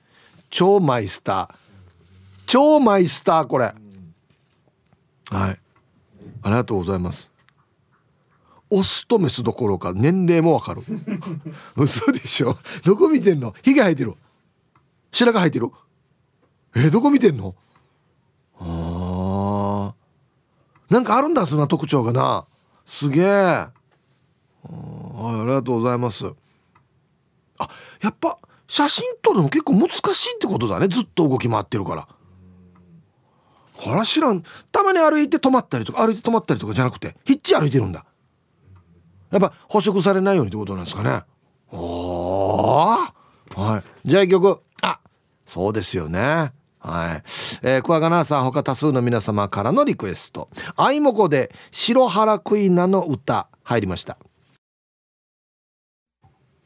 超マイスター。超マイスターこれ。はい。ありがとうございます。オスとメスどころか年齢もわかる。[laughs] 嘘でしょ。どこ見てんの？ヒゲ生えてる。白髪生えてる。えどこ見てんの？あなんかあるんだそんな特徴がな。すげえ。あありがとうございます。あやっぱ写真撮るの結構難しいってことだね。ずっと動き回ってるから。これは知らん。たまに歩いて止まったりとか歩いて止まったりとかじゃなくてヒッチ歩いてるんだ。やっぱ捕食されないようにってことなんですかね。おおはい。じゃあ一曲。あそうですよね。はい。えー、クワガナーさん他多数の皆様からのリクエスト。あいもこで白原クイナの歌。入りました。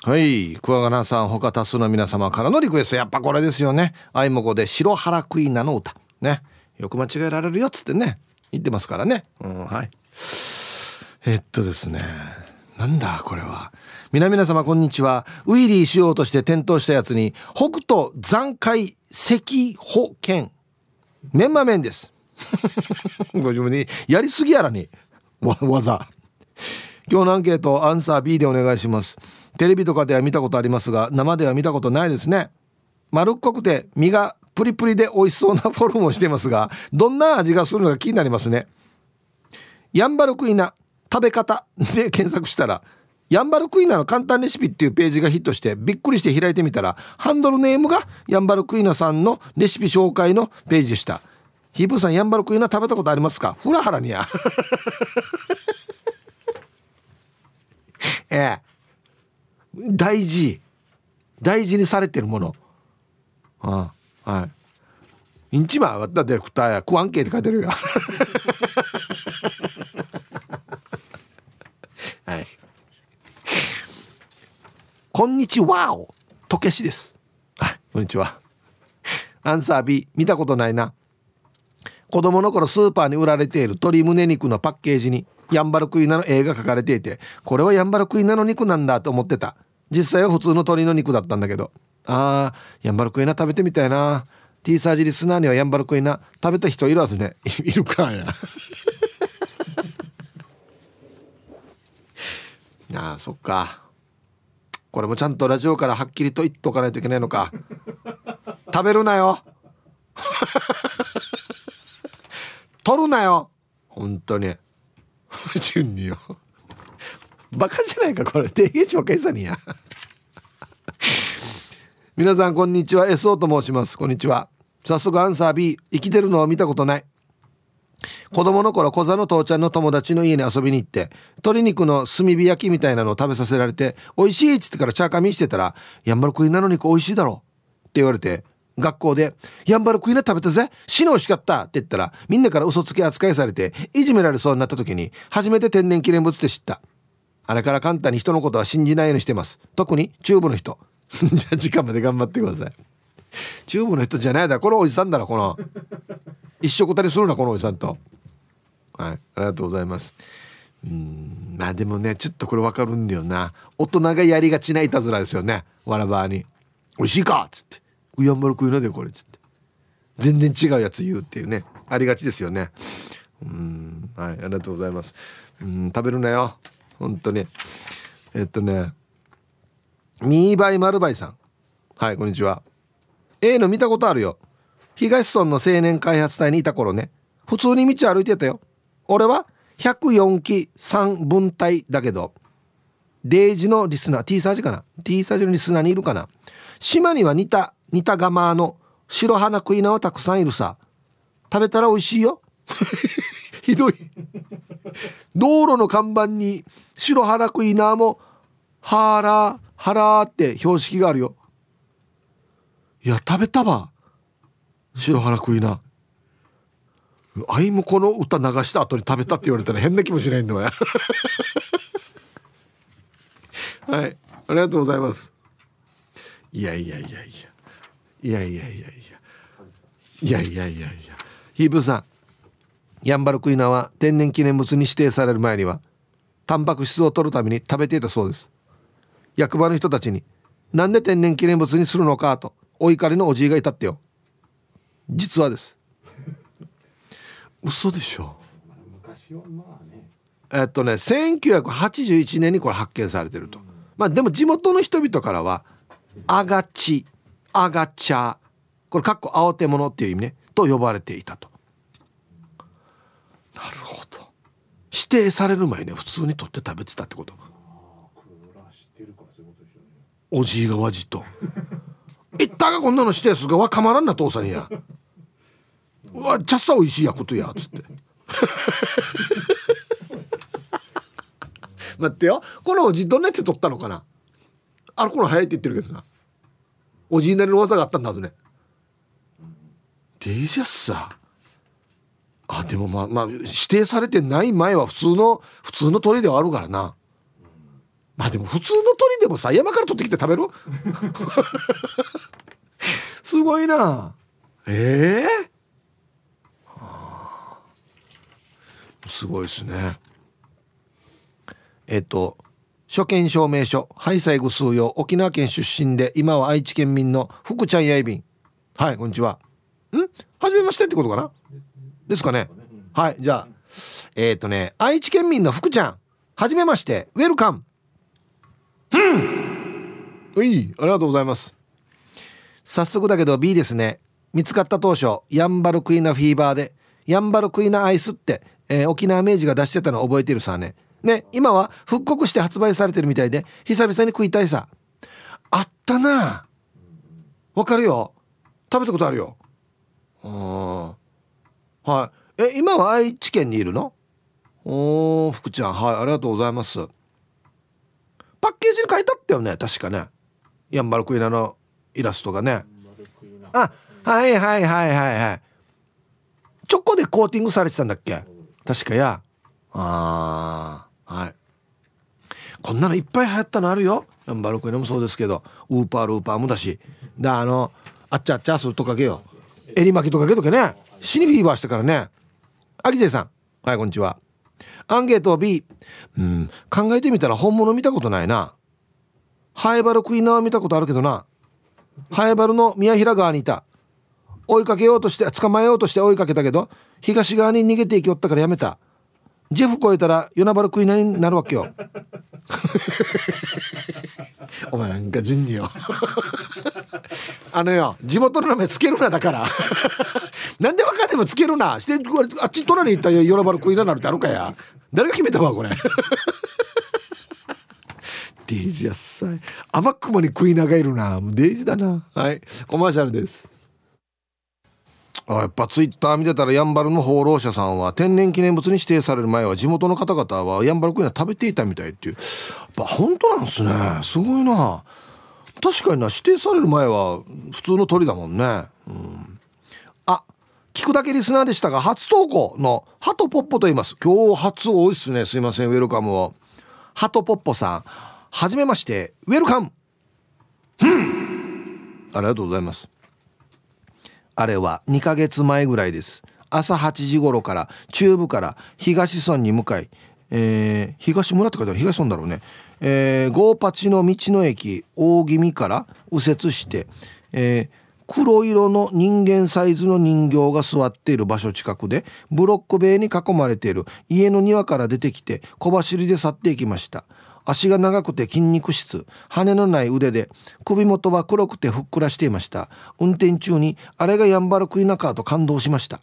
はい。桑名さん他多数の皆様からのリクエストやっぱこれですよね。あいもこで白原クイーナの歌。ね。よく間違えられるよっつってね。言ってますからね。うんはい。えっとですね。なんだこれは。皆々様こんにちは。ウィリーしようとして転倒したやつに北斗残海赤保険メンマメンです。[laughs] ご自分にやりすぎやらに。わ技。今日のアンケートアンサー B でお願いします。テレビとかでは見たことありますが生では見たことないですね。丸っこくて身がプリプリで美味しそうなフォルムをしてますがどんな味がするのか気になりますね。ヤンバルクイナ食べ方で検索したらヤンバルクイナの簡単レシピっていうページがヒットしてびっくりして開いてみたらハンドルネームがヤンバルクイナさんのレシピ紹介のページでした。ヒープーさんヤンバルクイナ食べたことありますか？フラハラにや [laughs] ええ。大事。大事にされてるもの。ああはい。インチマはだって食ったや食わんけって書いてるよ。[laughs] はい。こんにちはおとけしです。はいこんにちは。アンサー B 見たことないな。子供の頃スーパーに売られている鶏胸肉のパッケージにヤンバルクイナの絵が描かれていてこれはヤンバルクイナの肉なんだと思ってた。実際は普通の鶏の肉だったんだけど。あーヤンバルクイナ食べてみたいな。T サージリスナーにはヤンバルクイナ。食べた人いるはずね。[laughs] いるかや [laughs] ああそっか。これもちゃんとラジオからはっきりと言っとかないといけないのか。食べるなよ。[laughs] 取るなよ。本当に。順によ。バカじゃないかこれ。定義値ばっかりさにや。皆さんこんにちは。SO と申します。こんにちは。早速アンサー B 生きてるのを見たことない。子供の頃小座の父ちゃんの友達の家に遊びに行って鶏肉の炭火焼きみたいなのを食べさせられて美味しいっつってから茶髪してたらやんばるクイナの肉美味しいだろって言われて学校で「やんばるクイナ食べたぜ。死の美味しかった」って言ったらみんなから嘘つき扱いされていじめられそうになった時に初めて天然記念物って知った。あれから簡単に人のことは信じないようにしてます。特にチューブの人。[laughs] じゃあ時間まで頑張ってください。チューブの人じゃないだ。このおじさんだろこの。一緒くたにするなこのおじさんと。はい。ありがとうございます。うん。まあでもねちょっとこれ分かるんだよな。大人がやりがちないたずらですよね。わらばに「美味しいか!」っつって「うヤンバルクイナでこれ」っつって。全然違うやつ言うっていうね。ありがちですよね。うん。はい。ありがとうございます。うん。食べるなよ。本当に。えっとねミーバイマルバイさん。はいこんにちは。A の見たことあるよ。東村の青年開発隊にいた頃ね。普通に道歩いてたよ。俺は104期3分隊だけど。デイジのリスナー T サージかな？T サージのリスナーにいるかな？島には似た似たガマの白花クイナはたくさんいるさ。食べたら美味しいよ。ひどい。道路の看板に白花クイナーもハラハラーって標識があるよ。いや食べたわ。白花クイナあいもこの歌流した後に食べたって言われたら変な気もしないんだわ。[laughs] はい。ありがとうございます。いやいやいやいや。いやいやいやいや。いやいやいやいや。ヒープさん。ヤンバルクイナは天然記念物に指定される前にはタンパク質を取るために食べていたそうです。役場の人たちになんで天然記念物にするのかとお怒りのおじいがいたってよ。実はです。嘘でしょ。えっとね1981年にこれ発見されてると。まあでも地元の人々からはあがちあがちゃこれかっこ青手物っていう意味ねと呼ばれていたとなるほど。指定される前ね普通に取って食べてたってこと？おじいがわじと「[laughs] いったがこんなの指定するがわかまらんな父さんにや」うわちゃっさおいしいやことや」つって。[laughs] 待ってよ。このおじどんなやって取ったのかな？あれこの早いって言ってるけどな。おじいなりの技があったんだぞね。デージャスさあでもまあまあ指定されてない前は普通の普通の鳥ではあるからな。まあでも普通の鳥でもさ山から取ってきて食べる？[laughs] すごいな。ええー、すごいですね。えっと所見証明書ハイサイグ数用沖縄県出身で今は愛知県民の福ちゃんやいびん。はいこんにちは。ん？はじめましてってことかな？ですかね。はいじゃあえっ、ー、とね愛知県民の福ちゃんはじめましてウェルカム。うん。いありがとうございます。早速だけど B ですね。見つかった当初ヤンバルクイナフィーバーでヤンバルクイナアイスってえー、沖縄明治が出してたの覚えてるさね。ね今は復刻して発売されてるみたいで久々に食いたいさ。あったな。わかるよ。食べたことあるよ。うんはい。え今は愛知県にいるの？おー福ちゃん。はいありがとうございます。パッケージに書いてあったよね？確かね。ヤンバルクイナのイラストがね。あはいはいはいはいはい。チョコでコーティングされてたんだっけ？確かや。ああはい。こんなのいっぱい流行ったのあるよ。ヤンバルクイナもそうですけど。ウーパールーパーもだし。であのあっちゃあっちゃするとかけよ。襟巻きとかけとけね。死にフィーバーしてからね。アキゼさん。はいこんにちは。アンケート B うん。考えてみたら本物見たことないな。ハエバルクイナは見たことあるけどな。ハエバルの宮平川にいた。追いかけようとして捕まえようとして追いかけたけど東側に逃げていきよったからやめた。ジェフ超えたら与那原クイナになるわけよ。お前なんか順によ。あのよ地元の名前つけるなだから。なんで分かんでもつけるな。してあっち隣に行ったら与那原クイナになるってあるかや。誰が決めたわこれ。デイジやっさい。甘くもに食いながいるな。デイジだな。はい。コマーシャルです。あやっぱツイッター見てたらやんばるの放浪者さんは天然記念物に指定される前は地元の方々はやんばるクイナ食べていたみたいっていう。やっぱ本当なんすね。すごいな。確かにな指定される前は普通の鳥だもんね。うん。あ聞くだけリスナーでしたが初投稿のハトポッポと言います。今日初多いっすね。すいませんウェルカムを。ハトポッポさん。はじめましてウェルカム。ありがとうございます。あれは2ヶ月前ぐらいです。朝8時頃から中部から東村に向かい、えー、東村って書いてある東村だろうね、えー、ゴーパチの道の駅大気味から右折して、えー、黒色の人間サイズの人形が座っている場所近くでブロック塀に囲まれている家の庭から出てきて小走りで去っていきました。足が長くて筋肉質。羽のない腕で首元は黒くてふっくらしていました。運転中にあれがヤンバルクイナカーと感動しました。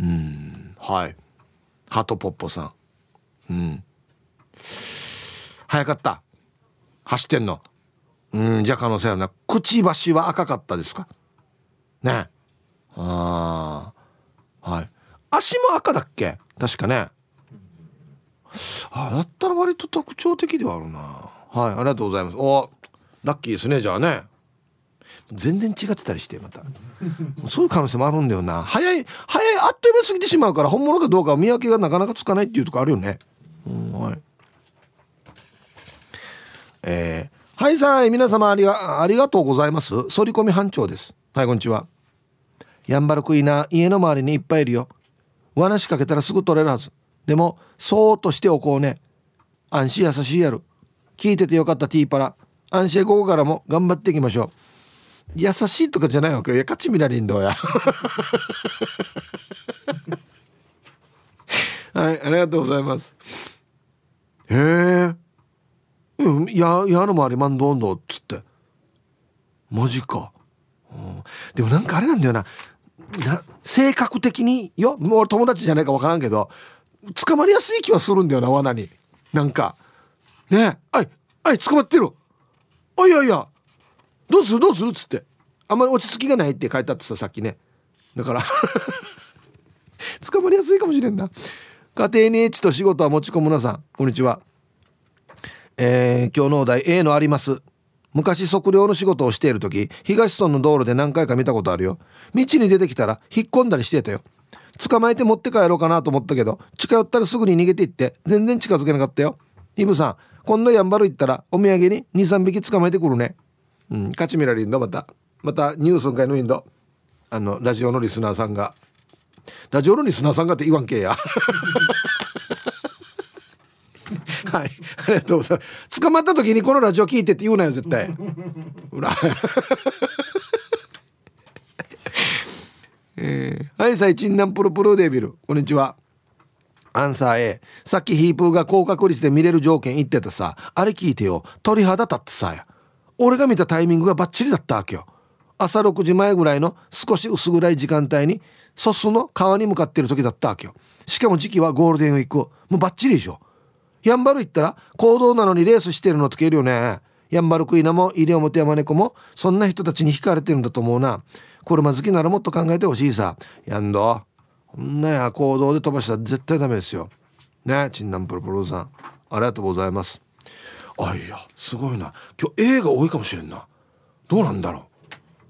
うん。はい。ハトポッポさん。うん。早かった。走ってんの。うんじゃあ可能性あるな。くちばしは赤かったですか？ね。ああはい。足も赤だっけ？確かね。あだったら割と特徴的ではあるな。はいありがとうございます。おラッキーですねじゃあね。全然違ってたりしてまた。[laughs] そういう可能性もあるんだよな。早い早いあっという間過ぎてしまうから本物かどうか見分けがなかなかつかないっていうとこあるよね。うんはい。えー、はいさい皆様ありがありがとうございます。反り込み班長です。はいこんにちは。ヤンバルクイナ家の周りにいっぱいいるよ。罠仕掛けたらすぐ取れるはず。でもそーっとしておこうね。安心優しいやる聞いててよかったティーパラ。安心午後からも頑張っていきましょう。優しいとかじゃないわけよ。やかちみなりんどうや。[laughs] はいありがとうございます。へえ。うんややるの周りマンドンドっつって。マジか、うん、でもなんかあれなんだよな。な性格的によ。もう友達じゃないか分からんけど。捕まりやすい気はするんだよな罠に。なんか。ねあいあい捕まってるあいやいや。どうする？どうする？っつって。あんまり落ち着きがないって書いてあってささっきね。だから。[laughs] 捕まりやすいかもしれんな。家庭にエッチと仕事は持ち込むなさん。こんにちは。えー、今日のお題 A のあります。昔測量の仕事をしている時東村の道路で何回か見たことあるよ。道に出てきたら引っ込んだりしてたよ。捕まえて持って帰ろうかなと思ったけど近寄ったらすぐに逃げていって全然近づけなかったよ。イブさん今度やんばる行ったらお土産に23匹捕まえてくるね。うん勝ちミラリンドまた。またニュースン会のインド。あのラジオのリスナーさんが。ラジオのリスナーさんがって言わんけや。はい。ありがとうございます。捕まった時にこのラジオ聞いてって言うなよ絶対。ほら。えー、はいさいちんなんプルプルデビル。こんにちは。アンサー A さっきヒープーが高確率で見れる条件言ってたさ。あれ聞いてよ。鳥肌立ってさ俺が見たタイミングがバッチリだったわけよ。朝6時前ぐらいの少し薄暗い時間帯にソスの川に向かってる時だったわけよ。しかも時期はゴールデンウィーク。もうバッチリでしょ。やんばる行ったら行動なのにレースしてるのつけるよね。やんばるクイナも西表山猫もそんな人たちに惹かれてるんだと思うな。車好きならもっと考えてほしいさ。やんど。こんなや行動で飛ばしたら絶対ダメですよ。ね。チンナンプルプロさん。ありがとうございます。あいやすごいな。今日 A が多いかもしれんな。どうなんだろう。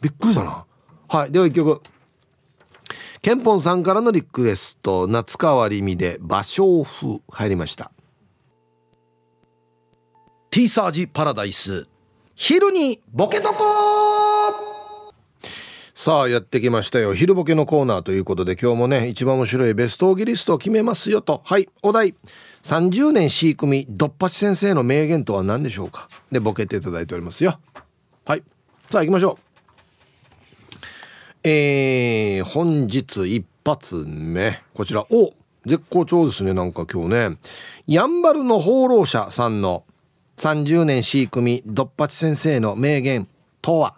びっくりだな。はい。では一曲。ケンポンさんからのリクエスト。夏川りみで芭蕉風入りました。ティーサージパラダイス。昼にボケとこさあやってきましたよ。昼ボケのコーナーということで今日もね一番面白いベストオギリストを決めますよと。はいお題。30年 C 組ドッパチ先生の名言とは何でしょうか？でボケていただいておりますよ。はいさあ行きましょう。えー、本日一発目。こちら。お絶好調ですねなんか今日ね。やんばるの放浪者さんの30年 C 組ドッパチ先生の名言とは？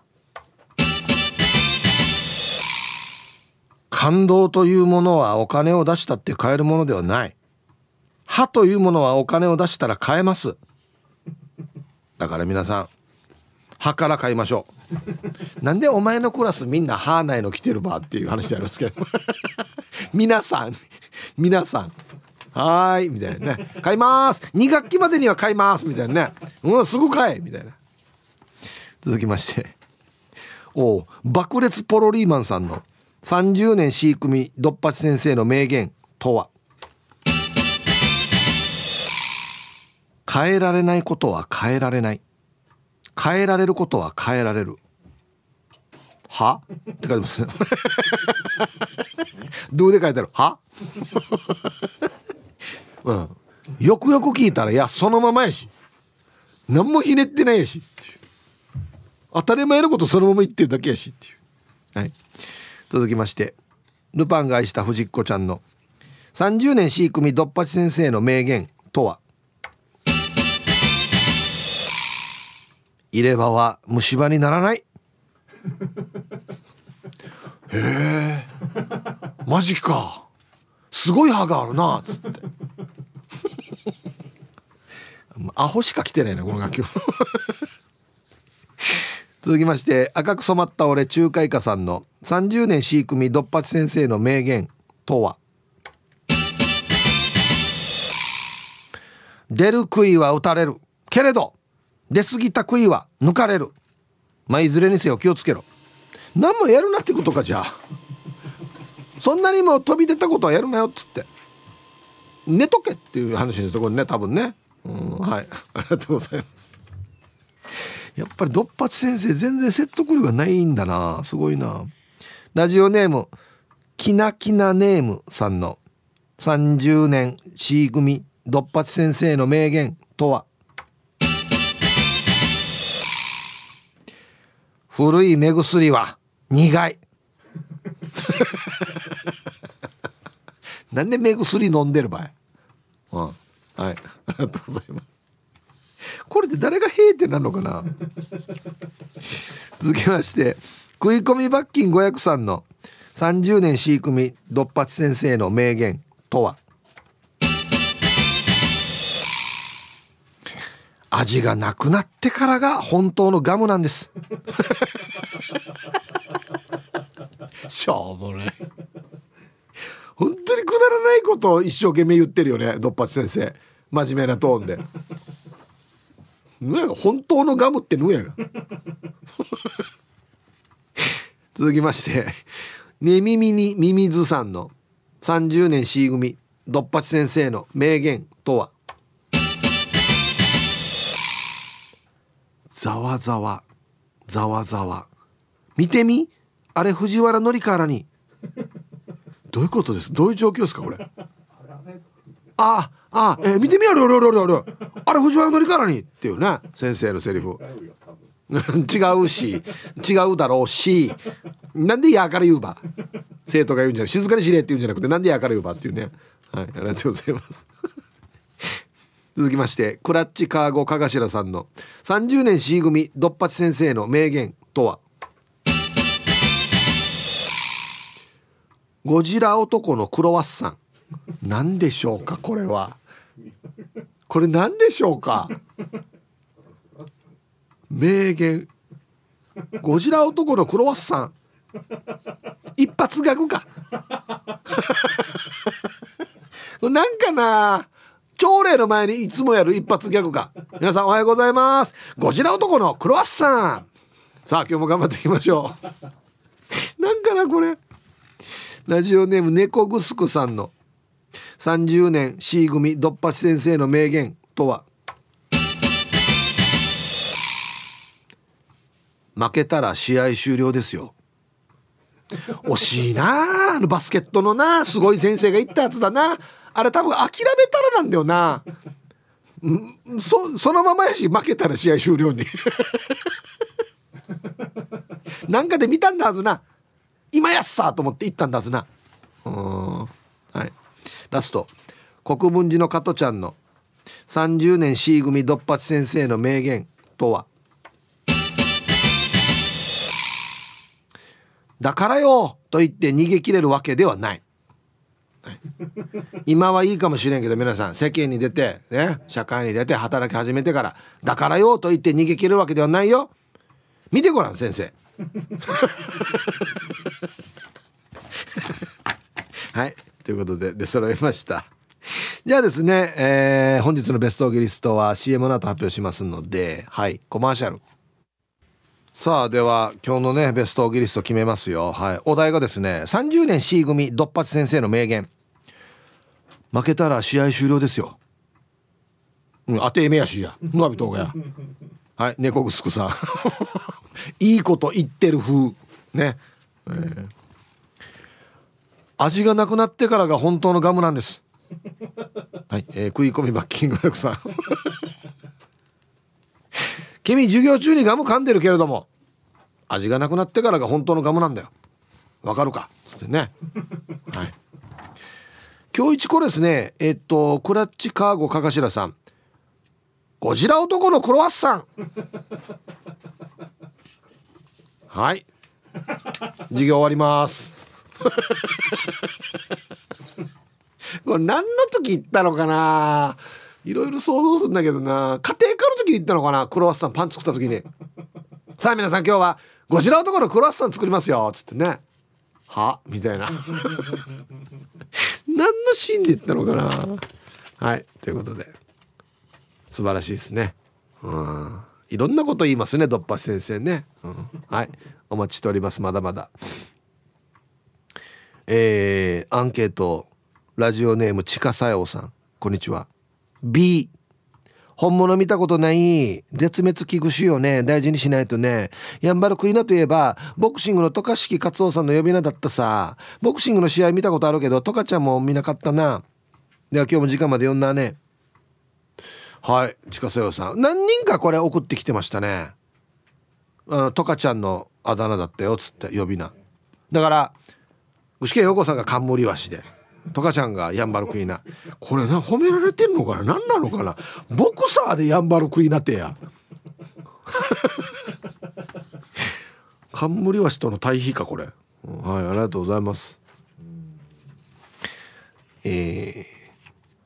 感動というものはお金を出したって買えるものではない。歯というものはお金を出したら買えます。だから皆さん歯から買いましょう。なんでお前のクラスみんな歯ないの来てるばっていう話であるんですけど。[laughs] 皆さん皆さん。はいみたいなね。買います。2学期までには買います。みたいなね。うんすぐ買え。みたいな。続きまして。お爆裂ポロリーマンさんの30年 C 組ドッパチ先生の名言とは？変えられないことは変えられない。変えられることは変えられる。は？って書いてますね。[laughs] どうで書いてある？は？[laughs] うん。よくよく聞いたらいやそのままやし。何もひねってないやしい当たり前のことそのまま言ってるだけやしっていう。はい。続きましてルパンが愛した藤子ちゃんの30年 C 組ドッパチ先生の名言とは？入れ歯は虫歯にならない。[laughs] へえ。マジか。すごい歯があるなっつって。[laughs] アホしか来てないなこの楽曲 [laughs] 続きまして赤く染まった俺仲介家さんの30年 C 組ドッパチ先生の名言とは？出る杭は打たれるけれど出過ぎた杭は抜かれる。まあいずれにせよ気をつけろ。何もやるなってことかじゃあ。そんなにも飛び出たことはやるなよっつって。寝とけっていう話ですよこれね多分ね。うんはい。ありがとうございます。やっぱりドッパチ先生全然説得力がないんだなすごいな。ラジオネームきなきなネームさんの30年 C 組ドッパチ先生の名言とは？古い目薬は苦い。[laughs] なんで目薬飲んでる場合？うん。はい。ありがとうございます。これで誰が「へえ」ってなるのかな？[laughs] 続きまして食い込み罰金503の30年 C 組ドッパチ先生の名言とは？味がなくなってからが本当のガムなんです。[laughs] しょうもない。本当にくだらないことを一生懸命言ってるよねドッパチ先生。真面目なトーンで。本当のガムってぬやが。[laughs] 続きましてね耳にミミズさんの30年 C 組ドッパチ先生の名言とは。ざわざわざわざわ。見てみ？あれ藤原紀香に。どういうことです？どういう状況ですかこれ？[laughs] ああえー、見てみ？あれあれあれあれあれ藤原紀香に」っていうね先生のセリフ。違うし違うだろうしなんで「やから言うば」生徒が言うんじゃない静かにしれって言うんじゃなくてなんで「やから言うば」っていうね。はいありがとうございます。[laughs] 続きましてクラッチカーゴかがしらさんの30年 C 組ドッパチ先生の名言とは「ゴジラ男のクロワッサン」何でしょうかこれは。これ何でしょうか？名言。ゴジラ男のクロワッサン。一発ギャグか。なんかな？朝礼の前にいつもやる一発ギャグか。皆さんおはようございます。ゴジラ男のクロワッサン。さあ今日も頑張っていきましょう。なんかなこれ？ラジオネーム猫ぐすくさんの。30年 C 組ドッパチ先生の名言とは？負けたら試合終了ですよ。惜しいなあのバスケットのなすごい先生が言ったやつだな。あれ多分諦めたらなんだよな。そそのままやし負けたら試合終了に。なんかで見たんだはずな。今やっさと思って行ったんだはずな。うん。はい。ラスト。国分寺の加トちゃんの30年 C 組ドッパチ先生の名言とは？だからよと言って逃げ切れるわけではない、はい、今はいいかもしれんけど皆さん世間に出てね社会に出て働き始めてからだからよと言って逃げ切れるわけではないよ。見てごらん先生。[laughs] はいということで出揃いました。じゃあですね、えー、本日のベストギリストは CM の後発表しますのではいコマーシャル。さあでは今日のねベストギリスト決めますよ。はいお題がですね30年 C 組ドッパチ先生の名言。負けたら試合終了ですよ。うん当てめやしや。のびとがや。はい猫ぐすくさん。[laughs] いいこと言ってる風。ね、えー、味がなくなってからが本当のガムなんです。[laughs] はい、えー、食い込みバッキングさん。[laughs] 君授業中にガム噛んでるけれども味がなくなってからが本当のガムなんだよ。わかるか？つってね。はい。今日一これですねえっとクラッチカーゴかかしらさん。ゴジラ男のクロワッサン。はい。授業終わります [laughs] これ何の時行ったのかな？いろいろ想像するんだけどな。家庭科の時に行ったのかな？クロワッサンパン作った時に。さあ皆さん今日はゴジラ男のクロワッサン作りますよ。っつってね。は？みたいな。[laughs] 何のシーンで言ったのかな？はい。ということで。素晴らしいですね。うん。いろんなこと言いますねドッパシ先生ね、うん、はい。お待ちしております。まだまだ。えー、アンケートラジオネームちかさようさん。こんにちは。B 本物見たことない絶滅危惧種よね。大事にしないとね。やんばるクイナといえばボクシングの渡嘉敷勝夫さんの呼び名だったさ。ボクシングの試合見たことあるけどトカちゃんも見なかったな。では今日も時間まで読んだね。はい近瀬さん。何人かこれ送ってきてましたね。あのトカちゃんのあだ名だったよっつって呼び名。だから具志堅陽子さんが冠ワシでトカちゃんがヤンバルクイナ。これな褒められてんのかな？何なのかな？ボクサーでヤンバルクイナってや。[laughs] 冠ワシとの対比かこれ。はいありがとうございます。えー、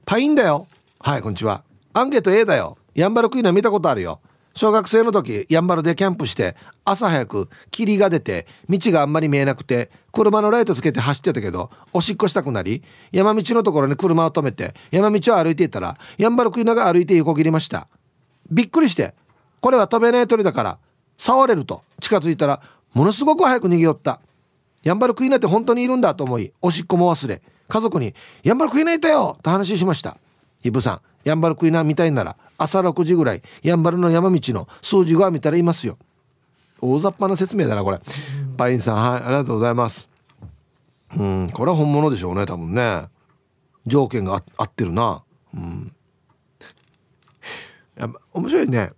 パインだよ。はいこんにちは。アンケート A だよ。ヤンバルクイナ見たことあるよ。小学生の時やんばるでキャンプして朝早く霧が出て道があんまり見えなくて車のライトつけて走ってたけどおしっこしたくなり山道のところに車を止めて山道を歩いていたらやんばるクイナが歩いて横切りましたびっくりしてこれは飛べない鳥だから触れると近づいたらものすごく早く逃げ寄ったヤンバルクイナって本当にいるんだと思いおしっこも忘れ家族に「ヤンバルクイナいたよ!」と話しましたイブさんヤンバルクイナみたいなら朝6時ぐらいやんばるの山道の数字が見たらいますよ。大雑把な説明だなこれ。パインさんはいありがとうございます。うんこれは本物でしょうね多分ね。条件が合ってるな。うん。や面白いね。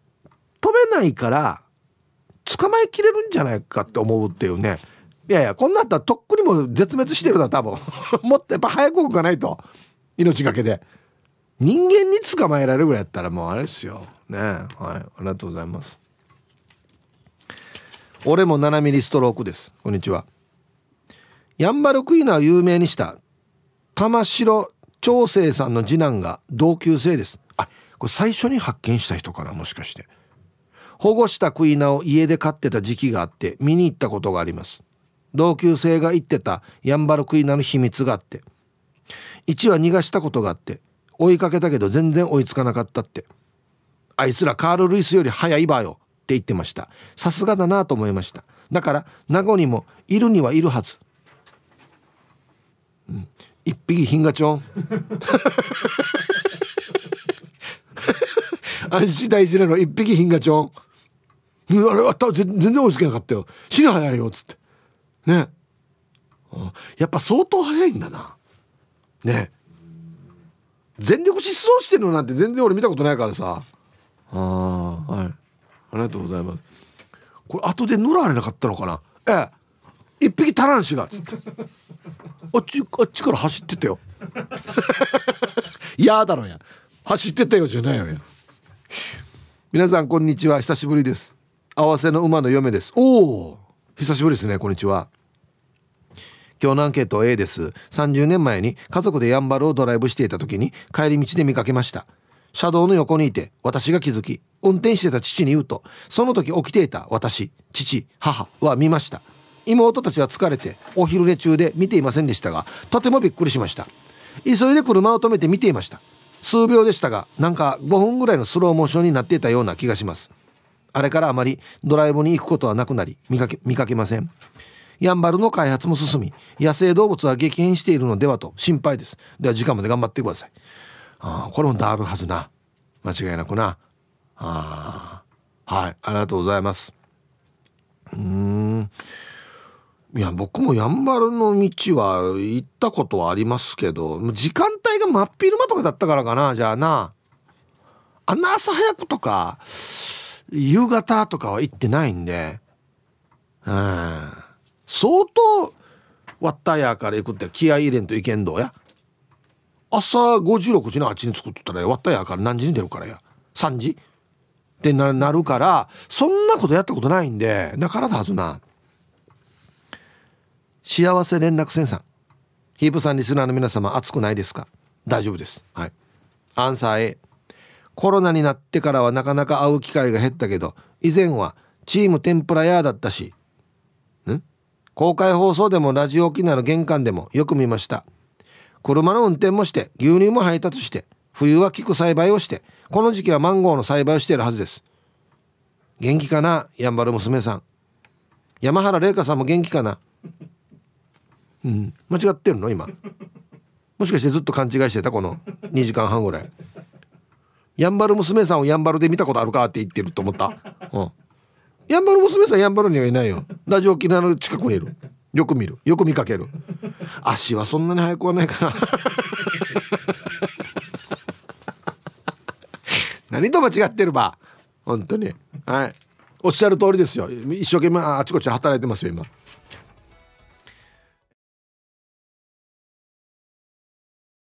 飛べないから捕まえきれるんじゃないかって思うっていうね。いやいやこんなったらとっくにも絶滅してるな多分。[laughs] もっとやっぱ早く動かないと。命がけで。人間に捕まえられるぐらいやったらもうあれですよ。ねはい。ありがとうございます。俺も7ミリストロークです。こんにちは。ヤンバルクイナを有名にした玉城長生さんの次男が同級生です。あこれ最初に発見した人かなもしかして。保護したクイナを家で飼ってた時期があって見に行ったことがあります。同級生が言ってたヤンバルクイナの秘密があって。1は逃がしたことがあって追いかけたけど全然追いつかなかったって。あいつらカール・ルイスより早いばよって言ってました。さすがだなと思いました。だから名護にもいるにはいるはず、うん、一匹品がちょん安心大事なの一匹品がちょんあれは全然追いつけなかったよ。死に早いよっつって。ね。やっぱ相当早いんだな。ね。全力疾走してるのなんて全然俺見たことないからさ。あはい。ありがとうございます。これ後で乗られなかったのかな？ええ。一匹タランシがつって。あっちあっちから走ってたよ。[laughs] やだろや。走ってたよじゃないよや。皆さんこんにちは。久しぶりです。合わせの馬の嫁です。おお久しぶりですねこんにちは。今日のアンケート A です。30年前に家族でやんばるをドライブしていた時に帰り道で見かけました。車道の横にいて私が気づき運転してた父に言うとその時起きていた私父母は見ました。妹たちは疲れてお昼寝中で見ていませんでしたがとてもびっくりしました。急いで車を止めて見ていました。数秒でしたがなんか5分ぐらいのスローモーションになっていたような気がします。あれからあまりドライブに行くことはなくなり見かけ見かけません。やんばるの開発も進み野生動物は激変しているのではと心配です。では時間まで頑張ってください。あこれもあるはずな。間違いなくな。あはい。ありがとうございます。うん。いや僕もやんばるの道は行ったことはありますけど時間帯が真っ昼間とかだったからかな。じゃあな。あんな朝早くとか夕方とかは行ってないんで。うん。相当ワッターヤーから行くって気合い入れんといけんどや。朝5時6時のあっちに作っとったらワッターヤーから何時に出るからや。3時。ってなるからそんなことやったことないんでだからだはずな。幸せ連絡センさん。ヒープさんリスナーの皆様暑くないですか？大丈夫です。はい。アンサー A コロナになってからはなかなか会う機会が減ったけど以前はチーム天ぷら屋だったし公開放送でもラジオ沖縄の玄関でもよく見ました。車の運転もして牛乳も配達して冬は菊栽培をしてこの時期はマンゴーの栽培をしているはずです。元気かなやんばる娘さん。山原玲香さんも元気かな。うん。間違ってるの今。もしかしてずっと勘違いしてたこの2時間半ぐらい。やんばる娘さんをやんばるで見たことあるかって言ってると思った。うん。やんばる娘さんやんばるにはいないよ。ラジオ沖縄の近くにいる。よく見る。よく見かける。足はそんなに速くはないかな [laughs] 何と間違ってるば。本当に。はい。おっしゃる通りですよ。一生懸命あちこち働いてますよ今。